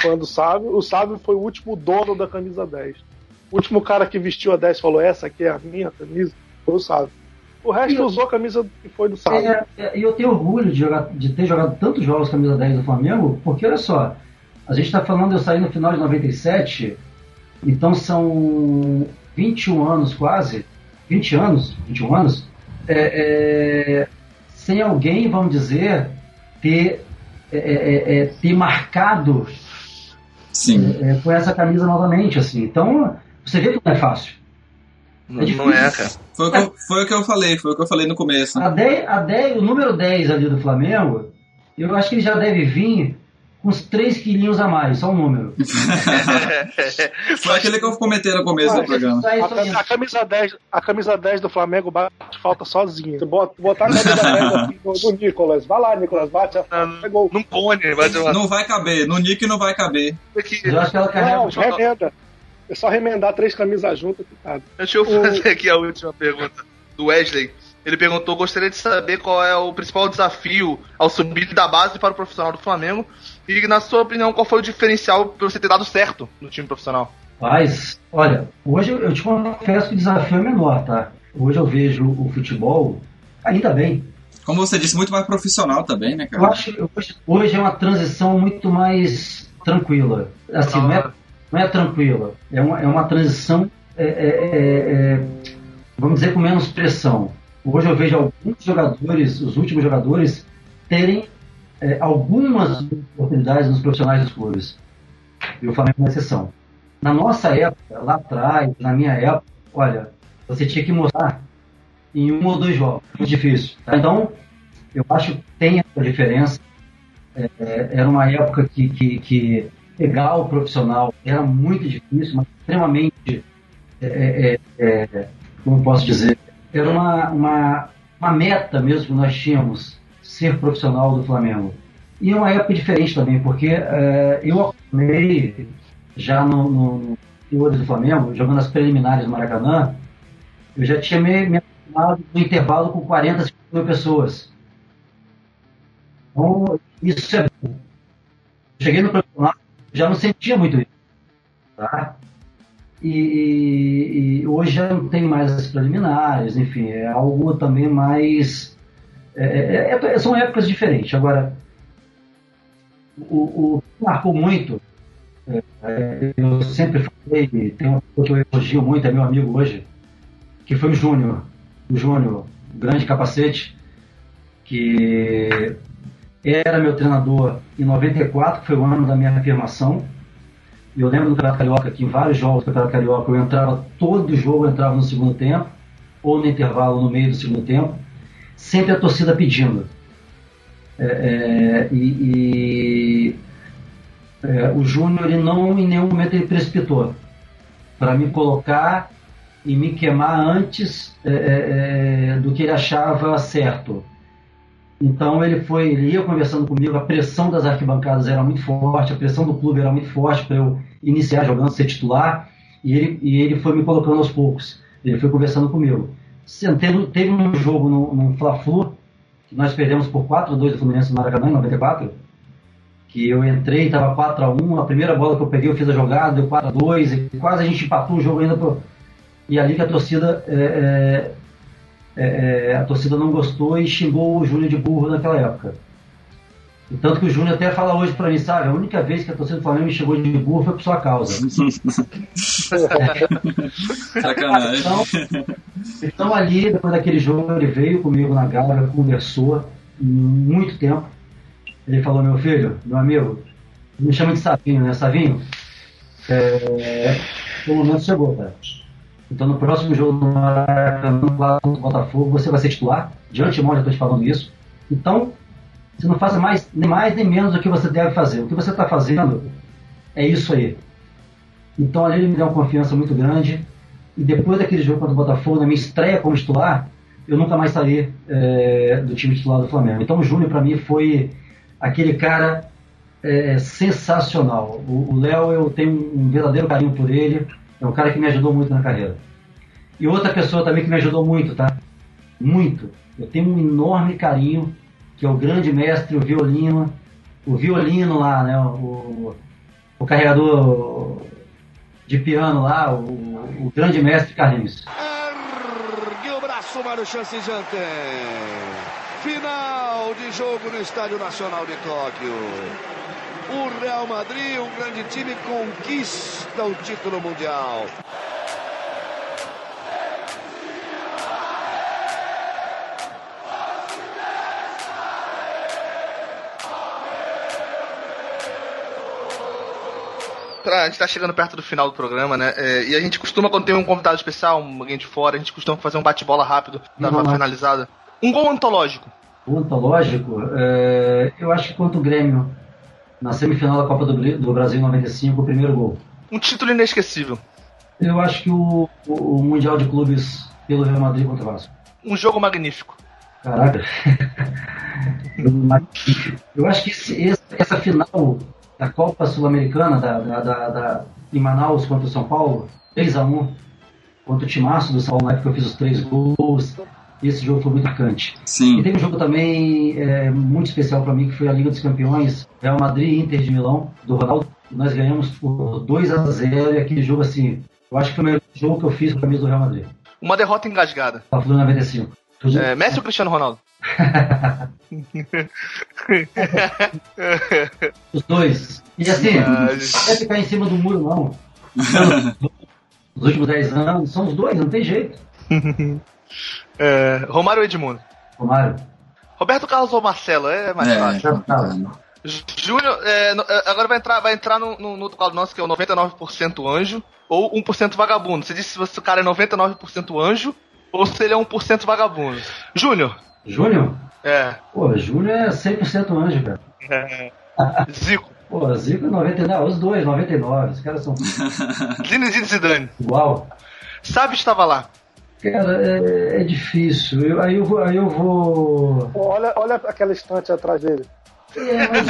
fã do Sábio, o Sábio foi o último dono da camisa 10. O último cara que vestiu a 10 falou: essa aqui é a minha camisa, foi o Sábio. O resto eu, usou a camisa que foi do Sábio. É, é, e eu tenho orgulho de, jogar, de ter jogado tantos jogos com a camisa 10 do Flamengo, porque olha só, a gente está falando, eu saí no final de 97, então são 21 anos quase, 20 anos, 21 anos, é, é, sem alguém, vamos dizer, ter, é, é, é ter marcado Sim. É, com essa camisa novamente, assim. Então, você vê que não é fácil. Não é, não é cara. Foi o, que eu, foi o que eu falei, foi o que eu falei no começo. A 10, a 10, o número 10 ali do Flamengo, eu acho que ele já deve vir com uns 3 quilinhos a mais, só um número. [laughs] Foi aquele que eu comentei no começo do programa. A, a, camisa 10, a camisa 10 do Flamengo bate falta sozinha. Você bota, botar a camisa 10 aqui no, no Nicolas. Vai lá, Nicolas, bate a falta. Não, não pone, vai Não vai caber, no Nick não vai caber. Eu acho que ela carrega. Não, remenda. É só remendar três camisas juntas que cabe. Deixa eu fazer o... aqui a última pergunta do Wesley. Ele perguntou: gostaria de saber qual é o principal desafio ao subir da base para o profissional do Flamengo e, na sua opinião, qual foi o diferencial para você ter dado certo no time profissional? Mas, olha, hoje eu te confesso que o desafio é menor, tá? Hoje eu vejo o futebol ainda bem. Como você disse, muito mais profissional também, né, cara? Eu acho que hoje, hoje é uma transição muito mais tranquila. Assim, ah. não, é, não é tranquila. É uma, é uma transição, é, é, é, é vamos dizer, com menos pressão. Hoje eu vejo alguns jogadores, os últimos jogadores, terem é, algumas oportunidades nos profissionais dos clubes. E o Flamengo é uma exceção. Na nossa época, lá atrás, na minha época, olha, você tinha que mostrar em um ou dois jogos. Muito difícil. Tá? Então, eu acho que tem essa diferença. É, era uma época que, que, que, pegar o profissional era muito difícil, mas extremamente, é, é, é como posso dizer, era uma, uma, uma meta mesmo que nós tínhamos ser profissional do Flamengo. E é uma época diferente também, porque uh, eu acompanhei já no, no, no do Flamengo, jogando as preliminares do Maracanã, eu já tinha me, me acostumado no intervalo com 40, 50 mil pessoas. Então, isso é bom. Cheguei no já não sentia muito isso. Tá? E, e, hoje já não tem mais as preliminares, enfim, é algo também mais é, é, são épocas diferentes. Agora, o, o que marcou muito, eu sempre falei, tem uma pessoa que eu elogio muito, é meu amigo hoje, que foi o Júnior. O Júnior, grande capacete, que era meu treinador em 94, que foi o ano da minha afirmação. Eu lembro do Campeonato Carioca que em vários jogos do Campeonato Carioca eu entrava, todo jogo eu entrava no segundo tempo, ou no intervalo no meio do segundo tempo, sempre a torcida pedindo. É, é, e, e é, o Júnior ele não em nenhum momento ele precipitou para me colocar e me queimar antes é, é, é, do que ele achava certo. Então ele foi, ele ia conversando comigo, a pressão das arquibancadas era muito forte, a pressão do clube era muito forte para eu iniciar jogando, ser titular, e ele, e ele foi me colocando aos poucos. Ele foi conversando comigo. Teve, teve um jogo no, no Fla-Flu, que nós perdemos por 4 a 2 do Fluminense no Maracanã em 94, que eu entrei, estava 4 a 1 a primeira bola que eu peguei eu fiz a jogada, deu 4 a 2 e quase a gente empatou o jogo ainda pro... e ali que a torcida é, é, é, é, a torcida não gostou e xingou o Júnior de burro naquela época. E tanto que o Júnior até fala hoje para mim, sabe, a única vez que a torcida do Flamengo me xingou de burro foi por sua causa. [laughs] Sacanagem. Então, então ali, depois daquele jogo, ele veio comigo na Gávea, conversou muito tempo. Ele falou, meu filho, meu amigo, me chama de Savinho, né? Savinho? É, o momento chegou, cara. Então no próximo jogo no Maracanã, contra o Botafogo, você vai ser titular. De antemão já estou te falando isso. Então, você não faça mais, nem mais nem menos do que você deve fazer. O que você está fazendo é isso aí. Então ali ele me deu uma confiança muito grande. E depois daquele jogo contra o Botafogo, na minha estreia como titular, eu nunca mais saí é, do time titular do Flamengo. Então o Júnior para mim foi aquele cara é, sensacional. O Léo, eu tenho um verdadeiro carinho por ele. É um cara que me ajudou muito na carreira. E outra pessoa também que me ajudou muito, tá? Muito. Eu tenho um enorme carinho, que é o grande mestre, o violino. O violino lá, né? O, o carregador de piano lá, o, o grande mestre Carlinhos. Ergue o braço, Mário Chance. Final de jogo no Estádio Nacional de Tóquio. O Real Madrid, um grande time, conquista o título mundial. a gente tá chegando perto do final do programa, né? É, e a gente costuma, quando tem um convidado especial, um, alguém de fora, a gente costuma fazer um bate-bola rápido, dar uma finalizada. Um gol antológico. Antológico? É, eu acho que contra o Grêmio na semifinal da Copa do, do Brasil em 95, o primeiro gol. Um título inesquecível. Eu acho que o, o, o Mundial de Clubes pelo Real Madrid contra o Vasco. Um jogo magnífico. Caraca. [laughs] Eu acho que esse, essa final da Copa Sul-Americana da, da, da, da, em Manaus contra o São Paulo, 3x1 contra o Timaço do São Paulo, na época eu fiz os três gols. Esse jogo foi muito marcante. Sim. E teve um jogo também é, muito especial para mim, que foi a Liga dos Campeões, Real Madrid e Inter de Milão, do Ronaldo. Nós ganhamos por 2 a 0 e aquele jogo, assim, eu acho que foi o melhor jogo que eu fiz com a camisa do Real Madrid. Uma derrota engasgada. Tá falando 95. É, Messi ou Cristiano Ronaldo? [laughs] Os dois. E assim, não é ficar em cima do muro, não. [laughs] Os últimos 10 anos são os dois, não tem jeito. [laughs] É, Romário ou Edmundo? Romário. Roberto Carlos ou Marcelo? É mais É, fácil. Júnior, é, é, agora vai entrar, vai entrar no, no, no outro quadro nosso, que é o 99% anjo ou 1% vagabundo. Você disse se o cara é 99% anjo ou se ele é 1% vagabundo. Júnior. Júnior? É. Pô, Júnior é 100% anjo, cara. é. Zico. [laughs] Pô, Zico é 99, os dois, 99. Os caras são Zinedine Zidane. igual. Sabe estava lá. Cara, é, é difícil. Eu- aí, eu vou, aí eu vou. Olha, olha aquela estante atrás dele. É, mas-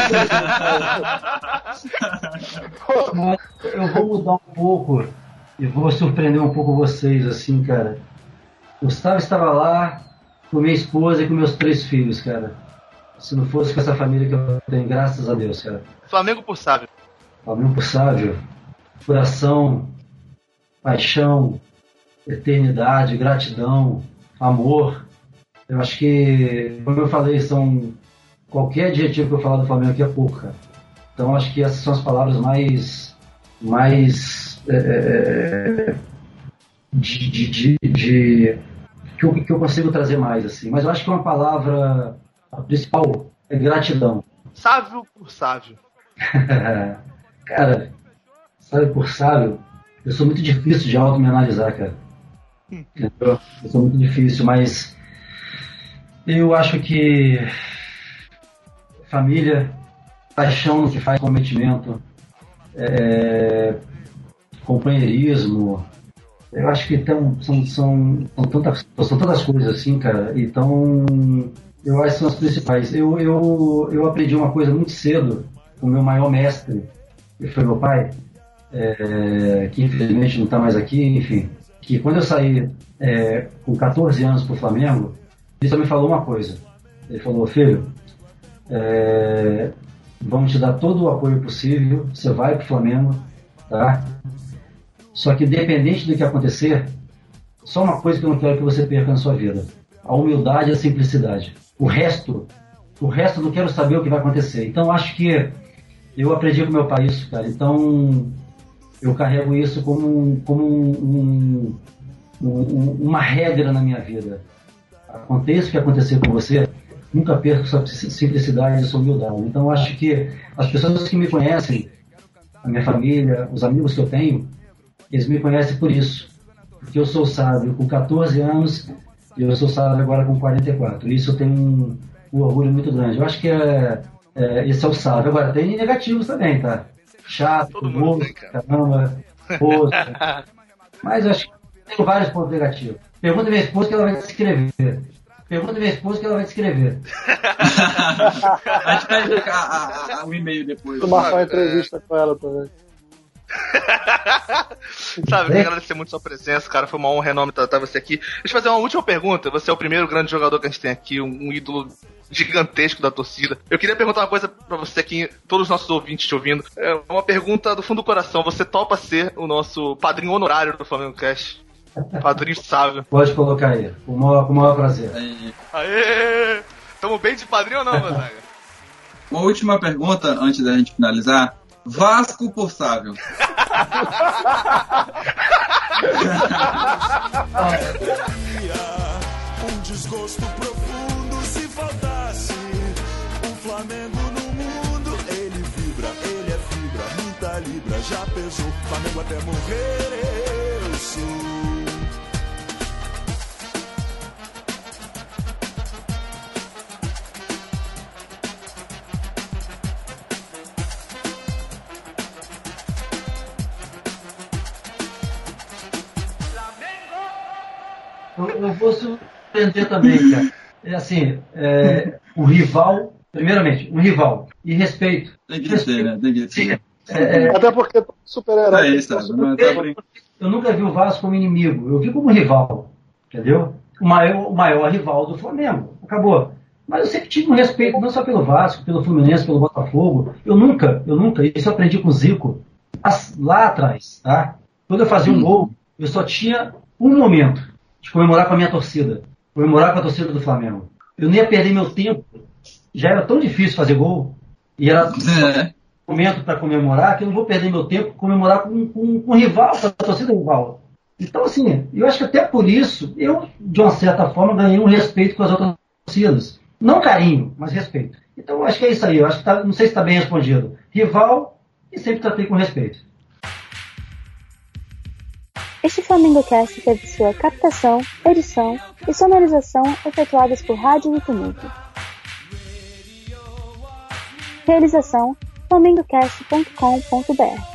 Mas eu vou mudar um pouco e vou surpreender um pouco vocês, assim, cara. Gustavo estava lá com minha esposa e com meus três filhos, cara. Se não fosse com essa família que eu tenho, graças a Deus, cara. Flamengo por sábio. Flamengo por sábio, coração, paixão, eternidade, gratidão, amor. Eu acho que, como eu falei, são qualquer adjetivo que eu falar do Flamengo aqui é pouco, cara. Então acho que essas são as palavras mais mais é, é, é de, de, de, de que, eu, que eu consigo trazer mais assim. Mas eu acho que uma palavra principal é gratidão. Sábio por sábio. [laughs] cara, sábio por sábio, eu sou muito difícil de auto me analisar, cara. Eu sou muito difícil, mas eu acho que família, paixão no que faz comprometimento, é, companheirismo, eu acho que tão, são, são, são, tantas, são tantas coisas assim, cara. Então, eu acho que são as principais. Eu, eu, eu aprendi uma coisa muito cedo com o meu maior mestre, que foi meu pai, é, que infelizmente não está mais aqui, enfim. Que quando eu saí é, com 14 anos para o Flamengo, ele só me falou uma coisa. Ele falou, filho, é, vamos te dar todo o apoio possível, você vai para o Flamengo, tá? Só que independente do que acontecer, só uma coisa que eu não quero que você perca na sua vida: a humildade e a simplicidade. O resto, o resto eu não quero saber o que vai acontecer. Então acho que eu aprendi com meu pai isso, cara. Então eu carrego isso como, como um, um, um, uma regra na minha vida. Aconteça o que acontecer com você, nunca perca sua simplicidade e sua humildade. Então acho que as pessoas que me conhecem, a minha família, os amigos que eu tenho, eles me conhecem por isso. Porque eu sou sábio com 14 anos e eu sou sábio agora com 44. Isso tenho um, um orgulho muito grande. Eu acho que é, é, esse é o sábio. Agora, tem negativos também, tá? Chato, morto, caramba, poxa. [laughs] Mas eu acho que tem vários pontos negativos. Pergunta minha esposa que ela vai descrever. Pergunta minha esposa que ela vai descrever. [laughs] a gente pede o e-mail depois. Vou marcar uma entrevista com ela também. [laughs] Sabe, queria agradecer muito a sua presença, cara. Foi uma honra enorme tratar você aqui. Deixa eu fazer uma última pergunta. Você é o primeiro grande jogador que a gente tem aqui, um ídolo gigantesco da torcida. Eu queria perguntar uma coisa para você aqui, todos os nossos ouvintes te ouvindo. É uma pergunta do fundo do coração. Você topa ser o nosso padrinho honorário do Flamengo Cash? Padrinho sábio. Pode colocar aí, com o maior, com o maior prazer. Aê! Tamo bem de padrinho ou não, Gonzaga? [laughs] Uma última pergunta antes da gente finalizar. Vasco por Sávio. [laughs] um desgosto profundo se faltasse um Flamengo no mundo. Ele vibra, ele é fibra, muita libra, já pesou. Flamengo até morrer, eu sou. Eu, eu vou surpreender também, cara. É assim, é, o rival, primeiramente, um rival. E respeito. Tem que respeito. né? Tem que ser. É, é, Até porque super-herói. É isso, super eu nunca vi o Vasco como inimigo, eu vi como rival. Entendeu? O maior, o maior rival do Flamengo. Acabou. Mas eu sempre tive um respeito, não só pelo Vasco, pelo Fluminense, pelo Botafogo. Eu nunca, eu nunca, isso eu aprendi com o Zico lá atrás, tá? Quando eu fazia um gol, eu só tinha um momento de comemorar com a minha torcida, comemorar com a torcida do Flamengo. Eu não ia perder meu tempo. Já era tão difícil fazer gol, e era é. momento para comemorar, que eu não vou perder meu tempo comemorar com, com, com um rival, com a torcida rival. Então, assim, eu acho que até por isso, eu, de uma certa forma, ganhei um respeito com as outras torcidas. Não carinho, mas respeito. Então, eu acho que é isso aí. Eu acho que tá, não sei se está bem respondido. Rival e sempre tratei com respeito. Este Flamengo Cast teve sua captação, edição e sonorização efetuadas por Rádio Tumulto. Realização flamengocast.com.br